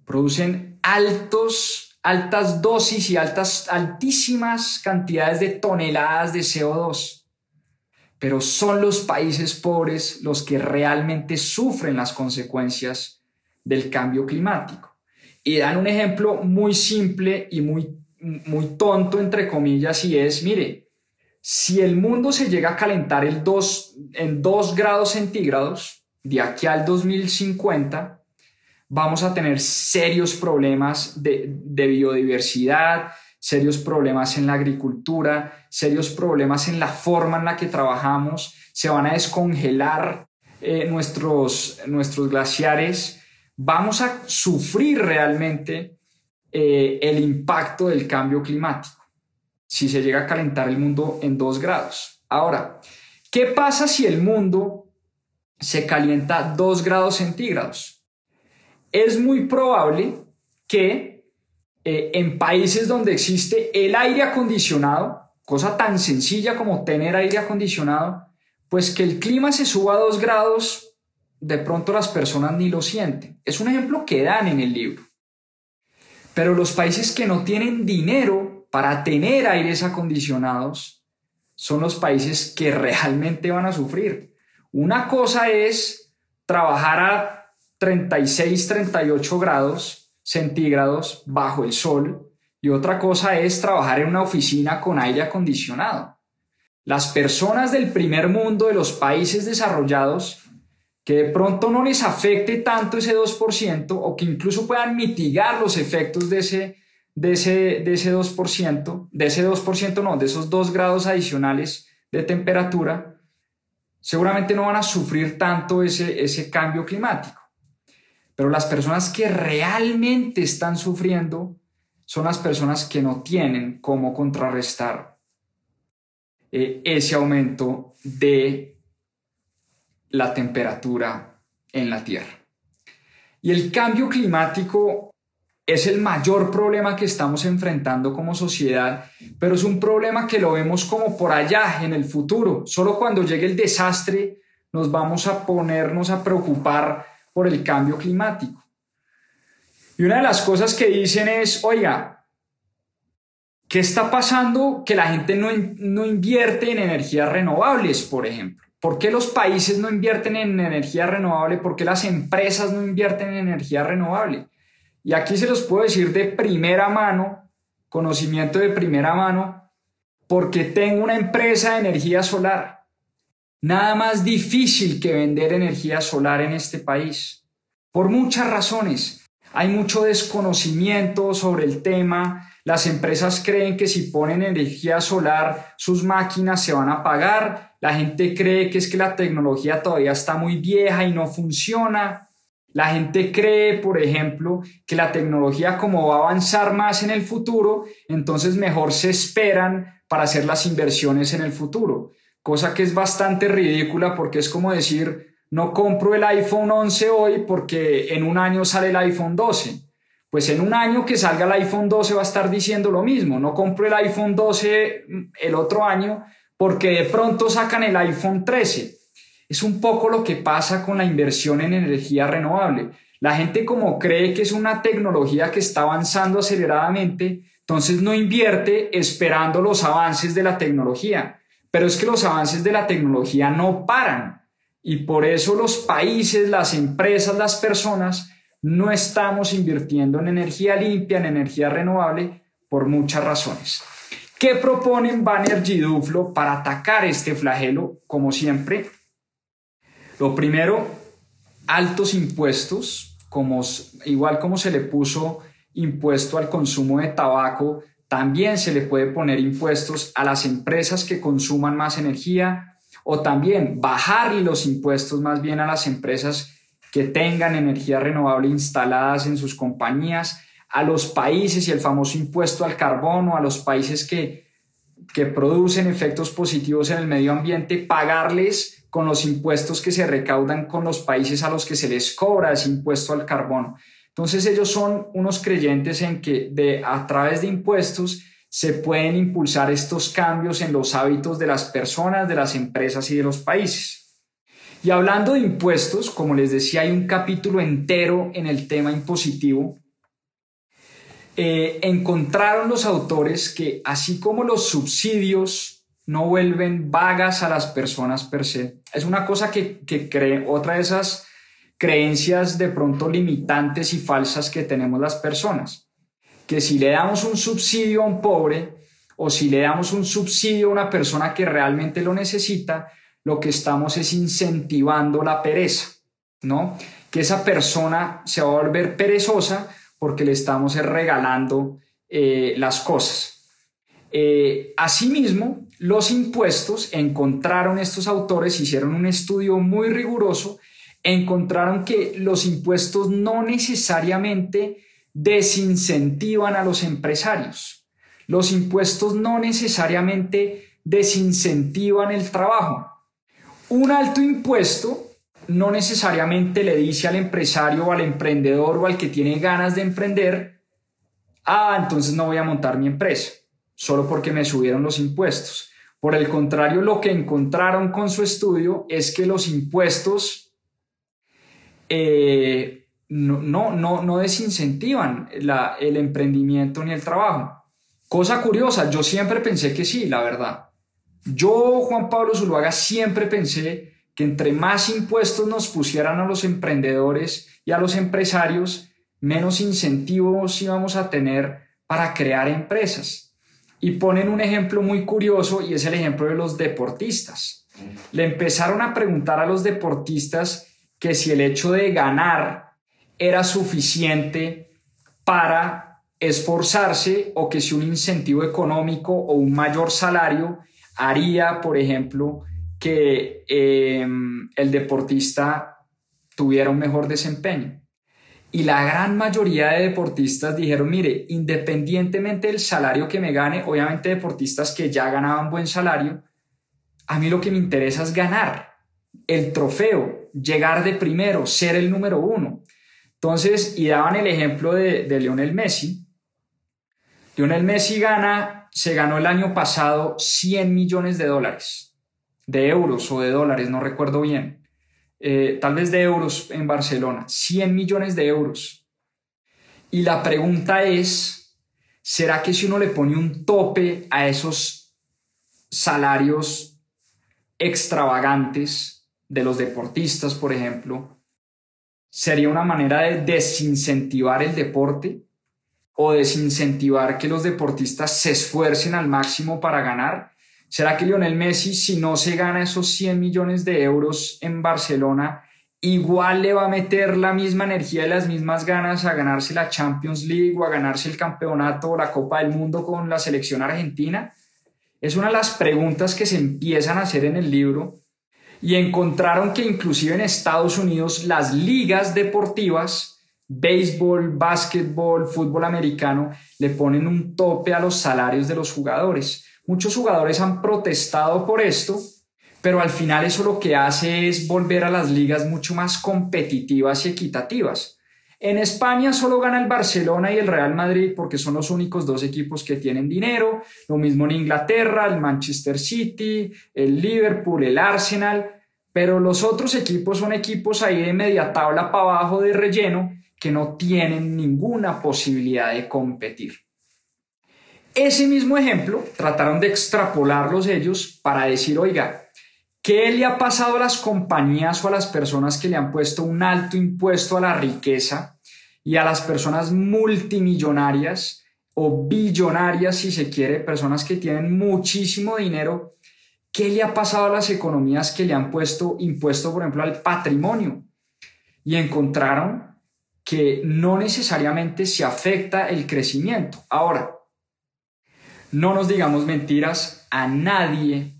producen altos, altas dosis y altas, altísimas cantidades de toneladas de CO2. Pero son los países pobres los que realmente sufren las consecuencias del cambio climático. Y dan un ejemplo muy simple y muy, muy tonto, entre comillas, y es, mire, si el mundo se llega a calentar el 2, en 2 grados centígrados de aquí al 2050, vamos a tener serios problemas de, biodiversidad, serios problemas en la agricultura, serios problemas en la forma en la que trabajamos, se van a descongelar eh, nuestros, nuestros glaciares, vamos a sufrir realmente eh, el impacto del cambio climático si se llega a calentar el mundo en dos grados. Ahora, ¿qué pasa si el mundo se calienta dos grados centígrados? Es muy probable que eh, en países donde existe el aire acondicionado, cosa tan sencilla como tener aire acondicionado, pues que el clima se suba a dos grados, de pronto las personas ni lo sienten. Es un ejemplo que dan en el libro. Pero los países que no tienen dinero para tener aires acondicionados son los países que realmente van a sufrir. Una cosa es trabajar a 36, 38 grados centígrados bajo el sol y otra cosa es trabajar en una oficina con aire acondicionado. Las personas del primer mundo, de los países desarrollados, que de pronto no les afecte tanto ese 2% o que incluso puedan mitigar los efectos de ese, de ese, de ese 2%, de ese 2% no, de esos 2 grados adicionales de temperatura, seguramente no van a sufrir tanto ese, ese cambio climático. Pero las personas que realmente están sufriendo son las personas que no tienen cómo contrarrestar eh, ese aumento de la temperatura en la Tierra. Y el cambio climático es el mayor problema que estamos enfrentando como sociedad, pero es un problema que lo vemos como por allá, en el futuro. Solo cuando llegue el desastre nos vamos a ponernos a preocupar por el cambio climático. Y una de las cosas que dicen es, oiga, ¿qué está pasando que la gente no, no invierte en energías renovables, por ejemplo? ¿Por qué los países no invierten en energía renovable? ¿Por qué las empresas no invierten en energía renovable? Y aquí se los puedo decir de primera mano, conocimiento de primera mano, porque tengo una empresa de energía solar. Nada más difícil que vender energía solar en este país. Por muchas razones. Hay mucho desconocimiento sobre el tema. Las empresas creen que si ponen energía solar sus máquinas se van a pagar. La gente cree que es que la tecnología todavía está muy vieja y no funciona. La gente cree, por ejemplo, que la tecnología como va a avanzar más en el futuro, entonces mejor se esperan para hacer las inversiones en el futuro cosa que es bastante ridícula porque es como decir, no compro el iPhone 11 hoy porque en un año sale el iPhone 12. Pues en un año que salga el iPhone 12 va a estar diciendo lo mismo, no compro el iPhone 12 el otro año porque de pronto sacan el iPhone 13. Es un poco lo que pasa con la inversión en energía renovable. La gente como cree que es una tecnología que está avanzando aceleradamente, entonces no invierte esperando los avances de la tecnología pero es que los avances de la tecnología no paran y por eso los países, las empresas, las personas no estamos invirtiendo en energía limpia, en energía renovable, por muchas razones. ¿Qué proponen Banner y Duflo para atacar este flagelo? Como siempre, lo primero, altos impuestos, igual como se le puso impuesto al consumo de tabaco, también se le puede poner impuestos a las empresas que consuman más energía o también bajar los impuestos más bien a las empresas que tengan energía renovable instaladas en sus compañías, a los países y el famoso impuesto al carbono, a los países que, que producen efectos positivos en el medio ambiente, pagarles con los impuestos que se recaudan con los países a los que se les cobra ese impuesto al carbono. Entonces ellos son unos creyentes en que de, a través de impuestos se pueden impulsar estos cambios en los hábitos de las personas, de las empresas y de los países. Y hablando de impuestos, como les decía, hay un capítulo entero en el tema impositivo. Eh, encontraron los autores que así como los subsidios no vuelven vagas a las personas per se, es una cosa que, que cree otra de esas creencias de pronto limitantes y falsas que tenemos las personas. Que si le damos un subsidio a un pobre o si le damos un subsidio a una persona que realmente lo necesita, lo que estamos es incentivando la pereza, ¿no? Que esa persona se va a volver perezosa porque le estamos regalando eh, las cosas. Eh, asimismo, los impuestos, encontraron estos autores, hicieron un estudio muy riguroso encontraron que los impuestos no necesariamente desincentivan a los empresarios. Los impuestos no necesariamente desincentivan el trabajo. Un alto impuesto no necesariamente le dice al empresario o al emprendedor o al que tiene ganas de emprender, ah, entonces no voy a montar mi empresa, solo porque me subieron los impuestos. Por el contrario, lo que encontraron con su estudio es que los impuestos eh, no, no, no, desincentivan el emprendimiento ni el trabajo. Cosa curiosa, yo siempre pensé que sí, la verdad. Yo, Juan Pablo Zuluaga, siempre pensé que entre más impuestos nos pusieran a los emprendedores y a los empresarios, menos incentivos íbamos a tener para crear empresas. Y ponen un ejemplo muy curioso y es el ejemplo de los deportistas. Le empezaron a preguntar a los deportistas que si el hecho de ganar era suficiente para esforzarse o que si un incentivo económico o un mayor salario haría, por ejemplo, que em, el deportista tuviera un mejor desempeño. Y la gran mayoría de deportistas dijeron, mire, independientemente del salario que me gane, obviamente deportistas que ya ganaban buen salario, a mí lo que me interesa es ganar el trofeo, llegar de primero, ser el número uno. Entonces, y daban el ejemplo de, de Lionel Messi. Lionel Messi gana, se ganó el año pasado 100 millones de dólares, de euros o de dólares, no recuerdo bien. Eh, tal vez de euros en Barcelona, 100 millones de euros. Y la pregunta es, ¿será que si uno le pone un tope a esos salarios extravagantes, de los deportistas, por ejemplo, sería una manera de desincentivar el deporte o desincentivar que los deportistas se esfuercen al máximo para ganar? ¿Será que Lionel Messi, si no se gana esos 100 millones de euros en Barcelona, igual le va a meter la misma energía y las mismas ganas a ganarse la Champions League o a ganarse el campeonato o la Copa del Mundo con la selección argentina? Es una de las preguntas que se empiezan a hacer en el libro y encontraron que inclusive en Estados Unidos las ligas deportivas, béisbol, básquetbol, fútbol americano, le ponen un tope a los salarios de los jugadores. Muchos jugadores han protestado por esto, pero al final eso lo que hace es volver a las ligas mucho más competitivas y equitativas. En España solo gana el Barcelona y el Real Madrid porque son los únicos dos equipos que tienen dinero. Lo mismo en Inglaterra, el Manchester City, el Liverpool, el Arsenal. Pero los otros equipos son equipos ahí de media tabla para abajo de relleno que no tienen ninguna posibilidad de competir. Ese mismo ejemplo trataron de extrapolarlos ellos para decir, oiga, ¿qué le ha pasado a las compañías o a las personas que le han puesto un alto impuesto a la riqueza y a las personas multimillonarias o billonarias, si se quiere, personas que tienen muchísimo dinero, ¿qué le ha pasado a las economías que le han puesto impuesto, por ejemplo, al patrimonio? Y encontraron que no necesariamente se afecta el crecimiento. Ahora, no nos digamos mentiras, a nadie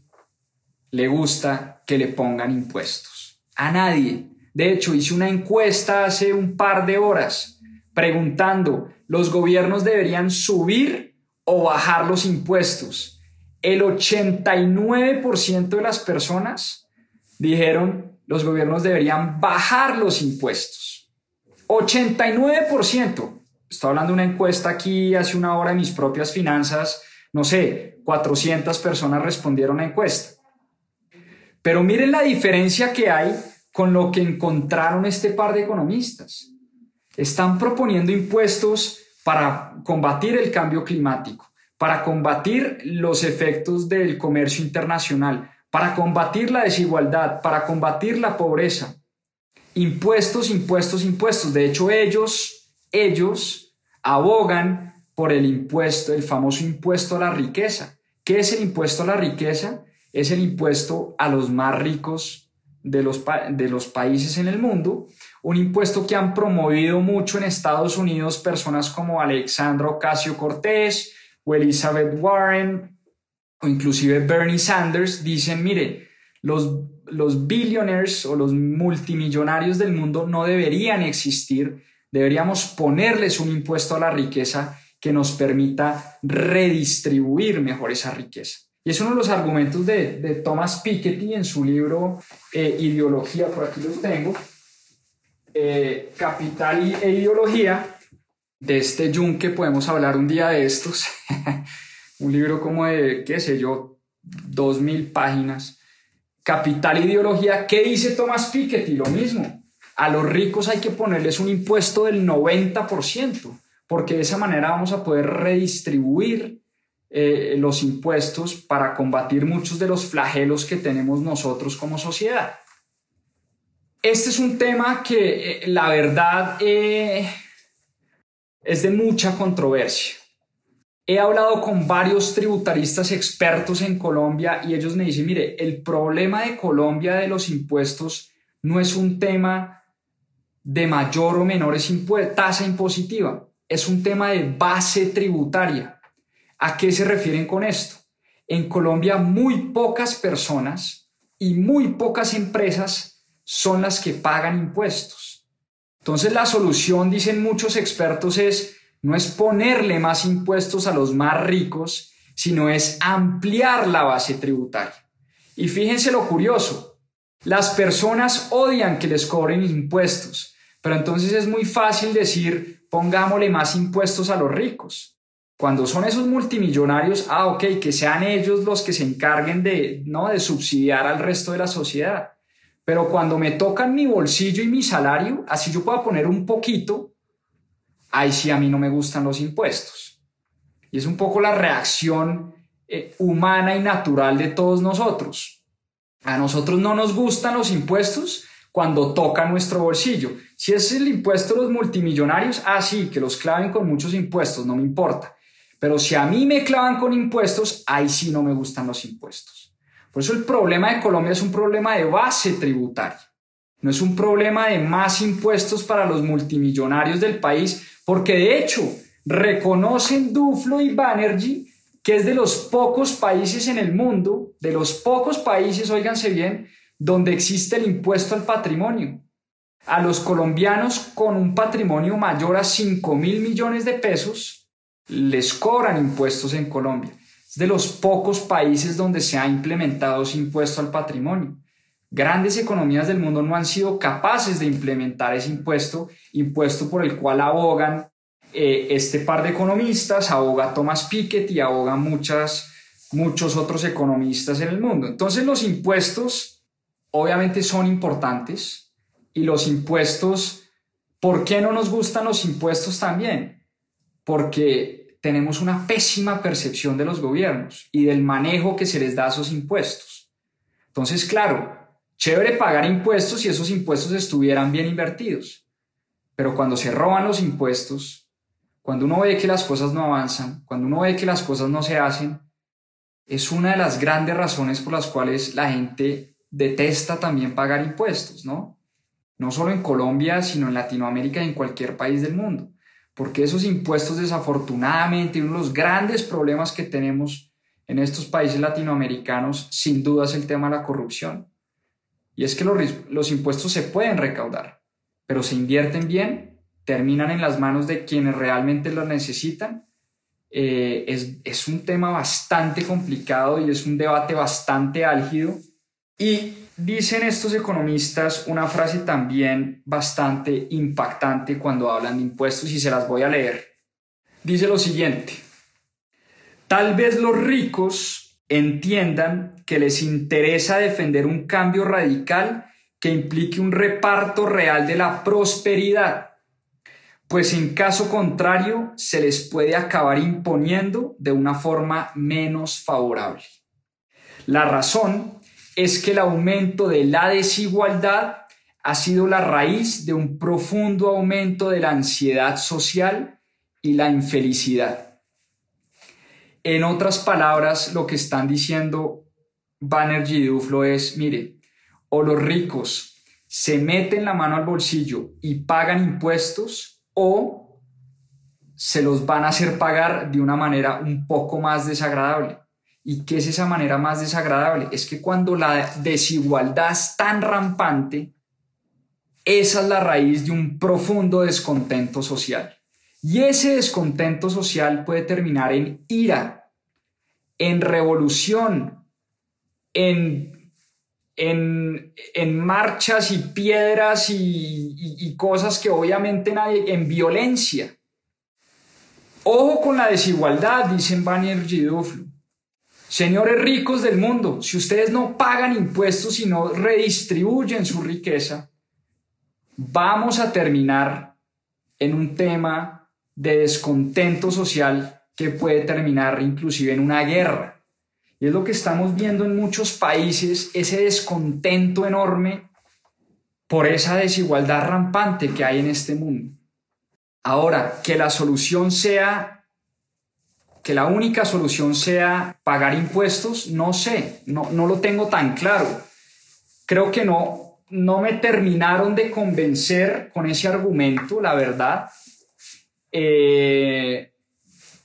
le gusta que le pongan impuestos. A nadie. De hecho, hice una encuesta hace un par de horas preguntando, ¿los gobiernos deberían subir o bajar los impuestos? El 89% de las personas dijeron, los gobiernos deberían bajar los impuestos. 89%. Estoy hablando de una encuesta aquí hace una hora de mis propias finanzas. No sé, 400 personas respondieron a encuesta. Pero miren la diferencia que hay con lo que encontraron este par de economistas. Están proponiendo impuestos para combatir el cambio climático, para combatir los efectos del comercio internacional, para combatir la desigualdad, para combatir la pobreza. Impuestos, impuestos, impuestos. De hecho, ellos, ellos abogan por el impuesto, el famoso impuesto a la riqueza. ¿Qué es el impuesto a la riqueza? Es el impuesto a los más ricos de los, de los países en el mundo, un impuesto que han promovido mucho en Estados Unidos personas como Alexandra Ocasio Cortés o Elizabeth Warren o inclusive Bernie Sanders, dicen, mire, los, los billionaires o los multimillonarios del mundo no deberían existir, deberíamos ponerles un impuesto a la riqueza que nos permita redistribuir mejor esa riqueza. Y es uno de los argumentos de, de Thomas Piketty en su libro eh, Ideología, por aquí lo tengo, eh, Capital e Ideología, de este Jung que podemos hablar un día de estos, un libro como de, qué sé yo, dos mil páginas. Capital Ideología, ¿qué dice Thomas Piketty? Lo mismo, a los ricos hay que ponerles un impuesto del 90%, porque de esa manera vamos a poder redistribuir eh, los impuestos para combatir muchos de los flagelos que tenemos nosotros como sociedad. Este es un tema que eh, la verdad eh, es de mucha controversia. He hablado con varios tributaristas expertos en Colombia y ellos me dicen, mire, el problema de Colombia de los impuestos no es un tema de mayor o menor tasa impositiva, es un tema de base tributaria. ¿A qué se refieren con esto? En Colombia muy pocas personas y muy pocas empresas son las que pagan impuestos. Entonces la solución, dicen muchos expertos, es no es ponerle más impuestos a los más ricos, sino es ampliar la base tributaria. Y fíjense lo curioso, las personas odian que les cobren impuestos, pero entonces es muy fácil decir pongámosle más impuestos a los ricos. Cuando son esos multimillonarios, ah, ok, que sean ellos los que se encarguen de, ¿no? de subsidiar al resto de la sociedad. Pero cuando me tocan mi bolsillo y mi salario, así yo puedo poner un poquito, ahí sí a mí no me gustan los impuestos. Y es un poco la reacción eh, humana y natural de todos nosotros. A nosotros no nos gustan los impuestos cuando toca nuestro bolsillo. Si es el impuesto de los multimillonarios, ah, sí, que los claven con muchos impuestos, no me importa. Pero si a mí me clavan con impuestos, ahí sí no me gustan los impuestos. Por eso el problema de Colombia es un problema de base tributaria. No es un problema de más impuestos para los multimillonarios del país, porque de hecho reconocen Duflo y Banerjee que es de los pocos países en el mundo, de los pocos países, óiganse bien, donde existe el impuesto al patrimonio. A los colombianos con un patrimonio mayor a 5 mil millones de pesos, les cobran impuestos en Colombia. De los pocos países donde se ha implementado ese impuesto al patrimonio. Grandes economías del mundo no han sido capaces de implementar ese impuesto, impuesto por el cual abogan eh, este par de economistas, aboga Thomas Piketty y abogan muchas, muchos otros economistas en el mundo. Entonces los impuestos obviamente son importantes y los impuestos, ¿por qué no nos gustan los impuestos también? porque tenemos una pésima percepción de los gobiernos y del manejo que se les da a esos impuestos. Entonces, claro, chévere pagar impuestos si esos impuestos estuvieran bien invertidos. Pero cuando se roban los impuestos, cuando uno ve que las cosas no avanzan, cuando uno ve que las cosas no se hacen, es una de las grandes razones por las cuales la gente detesta también pagar impuestos, ¿no? No solo en Colombia, sino en Latinoamérica y en cualquier país del mundo. Porque esos impuestos desafortunadamente, uno de los grandes problemas que tenemos en estos países latinoamericanos, sin duda es el tema de la corrupción. Y es que los, los impuestos se pueden recaudar, pero se invierten bien, terminan en las manos de quienes realmente lo necesitan. Eh, es, es un tema bastante complicado y es un debate bastante álgido. Y dicen estos economistas una frase también bastante impactante cuando hablan de impuestos y se las voy a leer. Dice lo siguiente, tal vez los ricos entiendan que les interesa defender un cambio radical que implique un reparto real de la prosperidad, pues en caso contrario se les puede acabar imponiendo de una forma menos favorable. La razón es que el aumento de la desigualdad ha sido la raíz de un profundo aumento de la ansiedad social y la infelicidad. En otras palabras, lo que están diciendo Banerjee y Duflo es, mire, o los ricos se meten la mano al bolsillo y pagan impuestos o se los van a hacer pagar de una manera un poco más desagradable. ¿Y qué es esa manera más desagradable? Es que cuando la desigualdad es tan rampante, esa es la raíz de un profundo descontento social. Y ese descontento social puede terminar en ira, en revolución, en, en, en marchas y piedras y, cosas que obviamente nadie, en violencia. Ojo con la desigualdad, dicen Banner Giduflu. Señores ricos del mundo, si ustedes no pagan impuestos y no redistribuyen su riqueza, vamos a terminar en un tema de descontento social que puede terminar inclusive en una guerra. Y es lo que estamos viendo en muchos países, ese descontento enorme por esa desigualdad rampante que hay en este mundo. Ahora, que la solución sea que la única solución sea pagar impuestos, no sé, no, no lo tengo tan claro. Creo que no, no me terminaron de convencer con ese argumento, la verdad. Eh,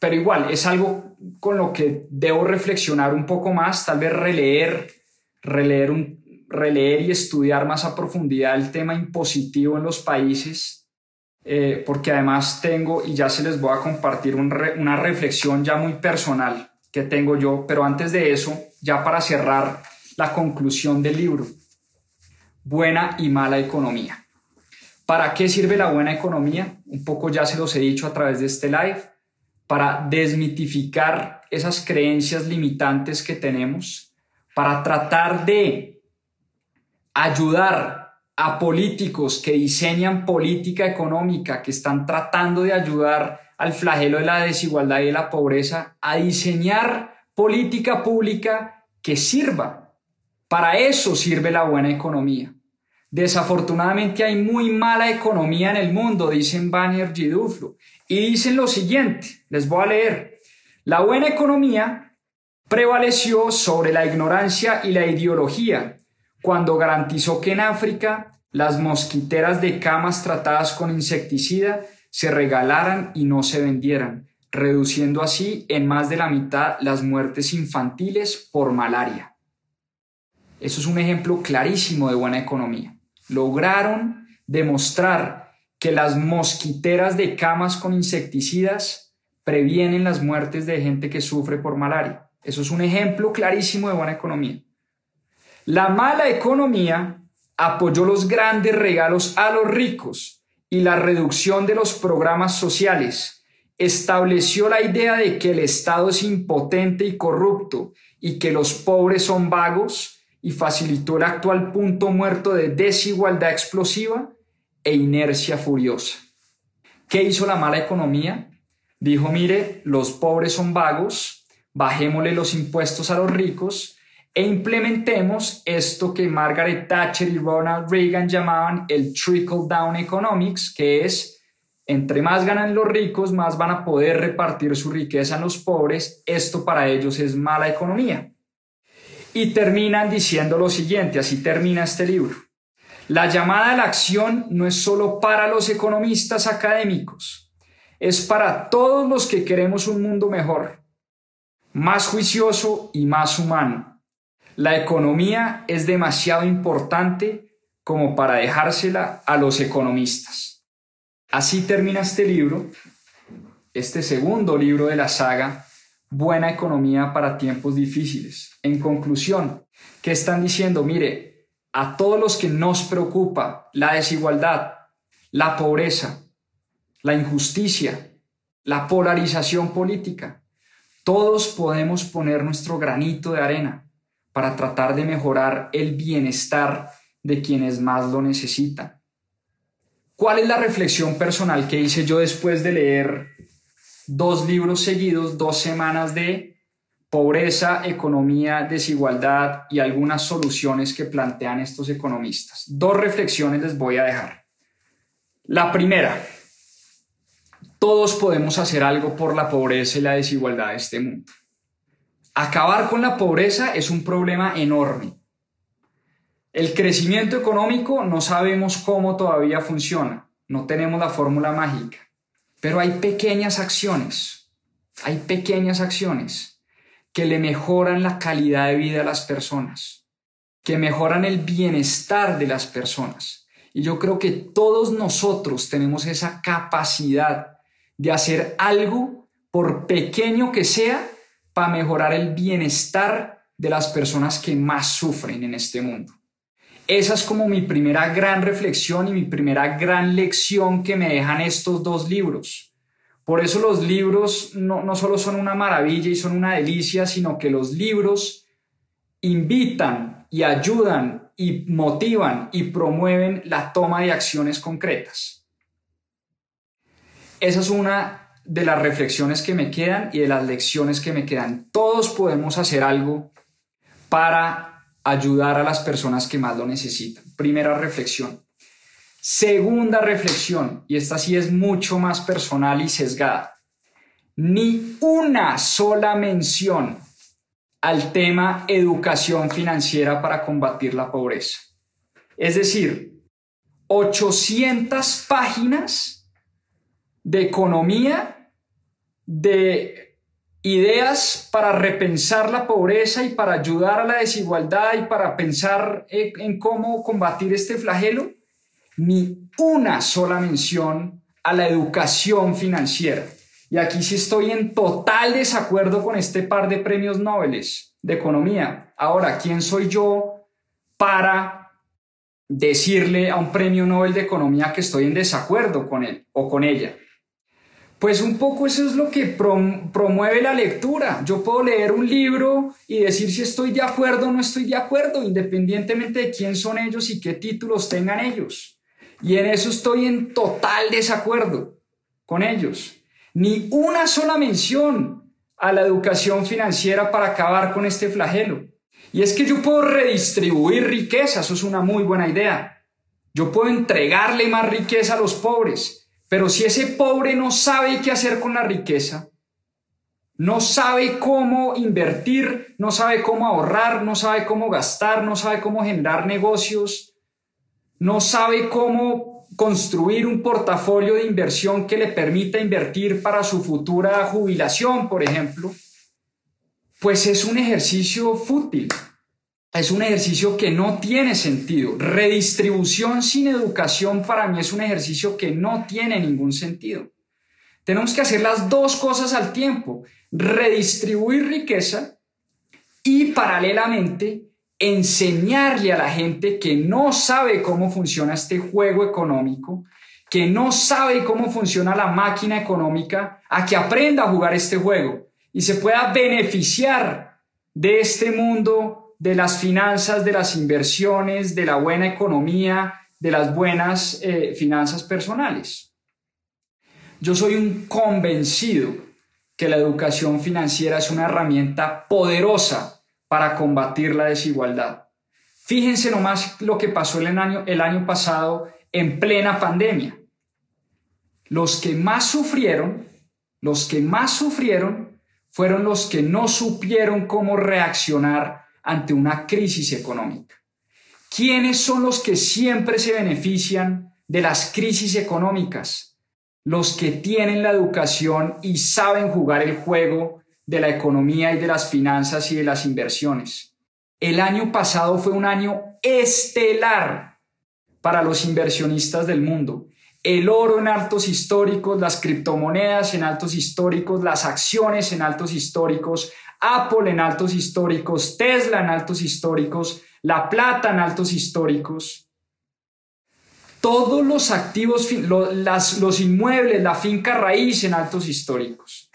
pero igual, es algo con lo que debo reflexionar un poco más, tal vez releer, releer, un, releer y estudiar más a profundidad el tema impositivo en los países eh, porque además tengo, y ya se les voy a compartir una reflexión ya muy personal que tengo yo, pero antes de eso, ya para cerrar la conclusión del libro, buena y mala economía. ¿Para qué sirve la buena economía? Un poco ya se los he dicho a través de este live, para desmitificar esas creencias limitantes que tenemos, para tratar de ayudar a políticos que diseñan política económica, que están tratando de ayudar al flagelo de la desigualdad y de la pobreza, a diseñar política pública que sirva. Para eso sirve la buena economía. Desafortunadamente hay muy mala economía en el mundo, dicen Banner y Duflo. Y dicen lo siguiente, les voy a leer. La buena economía prevaleció sobre la ignorancia y la ideología cuando garantizó que en África las mosquiteras de camas tratadas con insecticida se regalaran y no se vendieran, reduciendo así en más de la mitad las muertes infantiles por malaria. Eso es un ejemplo clarísimo de buena economía. Lograron demostrar que las mosquiteras de camas con insecticidas previenen las muertes de gente que sufre por malaria. Eso es un ejemplo clarísimo de buena economía. La mala economía apoyó los grandes regalos a los ricos y la reducción de los programas sociales. Estableció la idea de que el Estado es impotente y corrupto y que los pobres son vagos y facilitó el actual punto muerto de desigualdad explosiva e inercia furiosa. ¿Qué hizo la mala economía? Dijo, mire, los pobres son vagos, bajémosle los impuestos a los ricos e implementemos esto que Margaret Thatcher y Ronald Reagan llamaban el trickle down economics, que es entre más ganan los ricos, más van a poder repartir su riqueza en los pobres. Esto para ellos es mala economía. Y terminan diciendo lo siguiente, así termina este libro. La llamada a la acción no es solo para los economistas académicos, es para todos los que queremos un mundo mejor, más juicioso y más humano. La economía es demasiado importante como para dejársela a los economistas. Así termina este libro, este segundo libro de la saga, Buena economía para tiempos difíciles. En conclusión, ¿qué están diciendo? Mire, a todos los que nos preocupa la desigualdad, la pobreza, la injusticia, la polarización política, todos podemos poner nuestro granito de arena para tratar de mejorar el bienestar de quienes más lo necesitan. ¿Cuál es la reflexión personal que hice yo después de leer dos libros seguidos, dos semanas de pobreza, economía, desigualdad y algunas soluciones que plantean estos economistas? Dos reflexiones les voy a dejar. La primera, todos podemos hacer algo por la pobreza y la desigualdad de este mundo. Acabar con la pobreza es un problema enorme el crecimiento económico no sabemos cómo todavía funciona, no tenemos la fórmula mágica, pero hay pequeñas acciones, hay pequeñas acciones que le mejoran la calidad de vida a las personas, que mejoran el bienestar de las personas. Y yo creo que todos nosotros tenemos esa capacidad de hacer algo, por pequeño que sea, para mejorar el bienestar de las personas que más sufren en este mundo. Esa es como mi primera gran reflexión y mi primera gran lección que me dejan estos dos libros. Por eso los libros no, no solo son una maravilla y son una delicia, sino que los libros invitan y ayudan y motivan y promueven la toma de acciones concretas. Esa es una de las reflexiones que me quedan y de las lecciones que me quedan. Todos podemos hacer algo para ayudar a las personas que más lo necesitan. Primera reflexión. Segunda reflexión, y esta sí es mucho más personal y sesgada. Ni una sola mención al tema educación financiera para combatir la pobreza. Es decir, 800 páginas de economía, de ideas para repensar la pobreza y para ayudar a la desigualdad y para pensar en cómo combatir este flagelo, ni una sola mención a la educación financiera. Y aquí sí estoy en total desacuerdo con este par de premios Nobel de economía. Ahora, ¿quién soy yo para decirle a un premio Nobel de economía que estoy en desacuerdo con él o con ella? Pues un poco eso es lo que promueve la lectura. Yo puedo leer un libro y decir si estoy de acuerdo o no estoy de acuerdo, independientemente de quién son ellos y qué títulos tengan ellos. Y en eso estoy en total desacuerdo con ellos. Ni una sola mención a la educación financiera para acabar con este flagelo. Y es que yo puedo redistribuir riqueza, eso es una muy buena idea. Yo puedo entregarle más riqueza a los pobres pero si ese pobre no sabe qué hacer con la riqueza, no sabe cómo invertir, no sabe cómo ahorrar, no sabe cómo gastar, no sabe cómo generar negocios, no sabe cómo construir un portafolio de inversión que le permita invertir para su futura jubilación, por ejemplo, pues es un ejercicio fútil es un ejercicio que no tiene sentido. Redistribución sin educación para mí es un ejercicio que no tiene ningún sentido. Tenemos que hacer las dos cosas al tiempo, redistribuir riqueza y paralelamente enseñarle a la gente que no sabe cómo funciona este juego económico, que no sabe cómo funciona la máquina económica, a que aprenda a jugar este juego y se pueda beneficiar de este mundo de las finanzas, de las inversiones, de la buena economía, de las buenas eh, finanzas personales. Yo soy un convencido que la educación financiera es una herramienta poderosa para combatir la desigualdad. Fíjense nomás lo que pasó el año, el año pasado en plena pandemia. Los que más sufrieron, los que más sufrieron fueron los que no supieron cómo reaccionar ante una crisis económica. ¿Quiénes son los que siempre se benefician de las crisis económicas? Los que tienen la educación y saben jugar el juego de la economía y de las finanzas y de las inversiones. El año pasado fue un año estelar para los inversionistas del mundo. El oro en altos históricos, las criptomonedas en altos históricos, las acciones en altos históricos, Apple en altos históricos, Tesla en altos históricos, la plata en altos históricos. Todos los activos, los inmuebles, la finca raíz en altos históricos.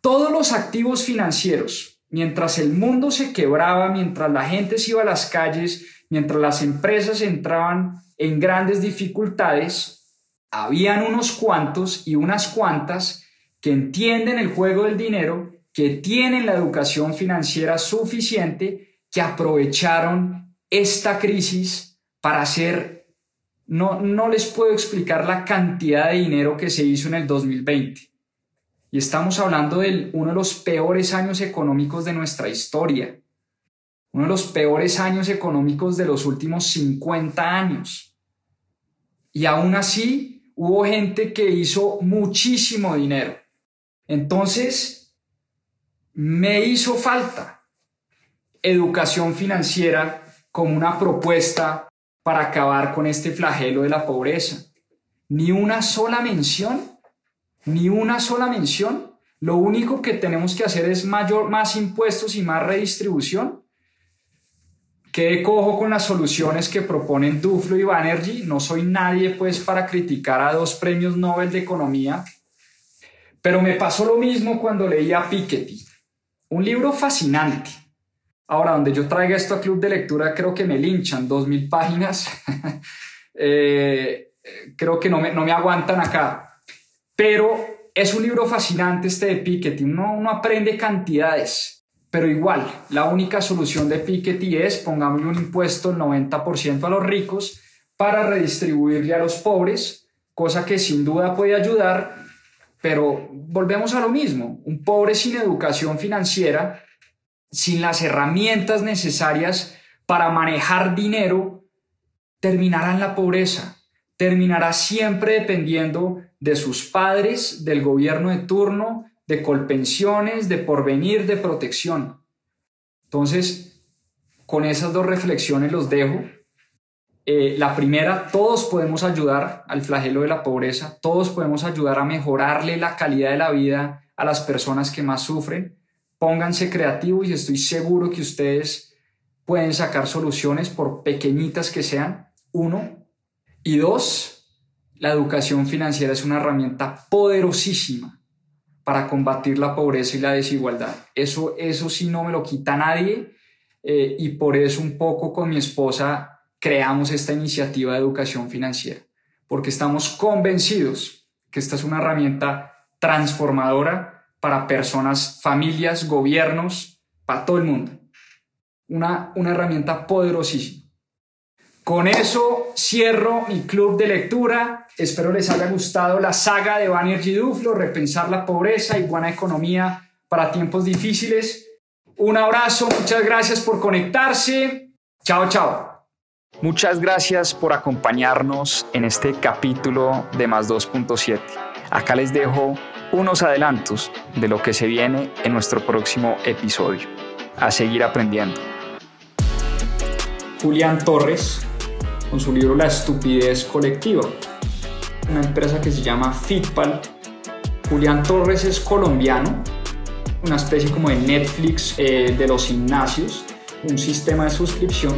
Todos los activos financieros, mientras el mundo se quebraba, mientras la gente se iba a las calles, mientras las empresas entraban en grandes dificultades, habían unos cuantos y unas cuantas que entienden el juego del dinero, que tienen la educación financiera suficiente, que aprovecharon esta crisis para hacer, no, no les puedo explicar la cantidad de dinero que se hizo en el 2020 y estamos hablando de uno de los peores años económicos de nuestra historia, uno de los peores años económicos de los últimos 50 años. Y aún así hubo gente que hizo muchísimo dinero. Entonces, me hizo falta educación financiera como una propuesta para acabar con este flagelo de la pobreza. Ni una sola mención ni una sola mención. Lo único que tenemos que hacer es mayor, más impuestos y más redistribución. Quede cojo con las soluciones que proponen Duflo y Banerjee. No soy nadie pues para criticar a dos premios Nobel de Economía. Pero me pasó lo mismo cuando leía Piketty. Un libro fascinante. Ahora, donde yo traiga esto a Club de Lectura, creo que me linchan dos mil páginas. Eh, creo que no me, no me aguantan acá. Pero es un libro fascinante este de Piketty. Uno, aprende cantidades, pero igual, la única solución de Piketty es pongámosle un impuesto del 90% a los ricos para redistribuirle a los pobres, cosa que sin duda puede ayudar, pero volvemos a lo mismo. Un pobre sin educación financiera, sin las herramientas necesarias para manejar dinero, terminará en la pobreza, terminará siempre dependiendo de sus padres, del gobierno de turno, de colpensiones, de porvenir, de protección. Entonces, con esas dos reflexiones los dejo. Eh, la primera, todos podemos ayudar al flagelo de la pobreza, todos podemos ayudar a mejorarle la calidad de la vida a las personas que más sufren. Pónganse creativos y estoy seguro que ustedes pueden sacar soluciones por pequeñitas que sean. Uno. Y dos, la educación financiera es una herramienta poderosísima para combatir la pobreza y la desigualdad. Eso, eso sí no me lo quita nadie eh, y por eso un poco con mi esposa creamos esta iniciativa de educación financiera, porque estamos convencidos que esta es una herramienta transformadora para personas, familias, gobiernos, para todo el mundo. Una, una herramienta poderosísima. Con eso cierro mi club de lectura. Espero les haya gustado la saga de Banerjee Duflo, repensar la pobreza y buena economía para tiempos difíciles. Un abrazo, muchas gracias por conectarse. Chao, chao. Muchas gracias por acompañarnos en este capítulo de Más 2.7. Acá les dejo unos adelantos de lo que se viene en nuestro próximo episodio. A seguir aprendiendo. Julián Torres su libro La estupidez colectiva, una empresa que se llama Fitpal. Julián Torres es colombiano, una especie como de Netflix eh, de los gimnasios, un sistema de suscripción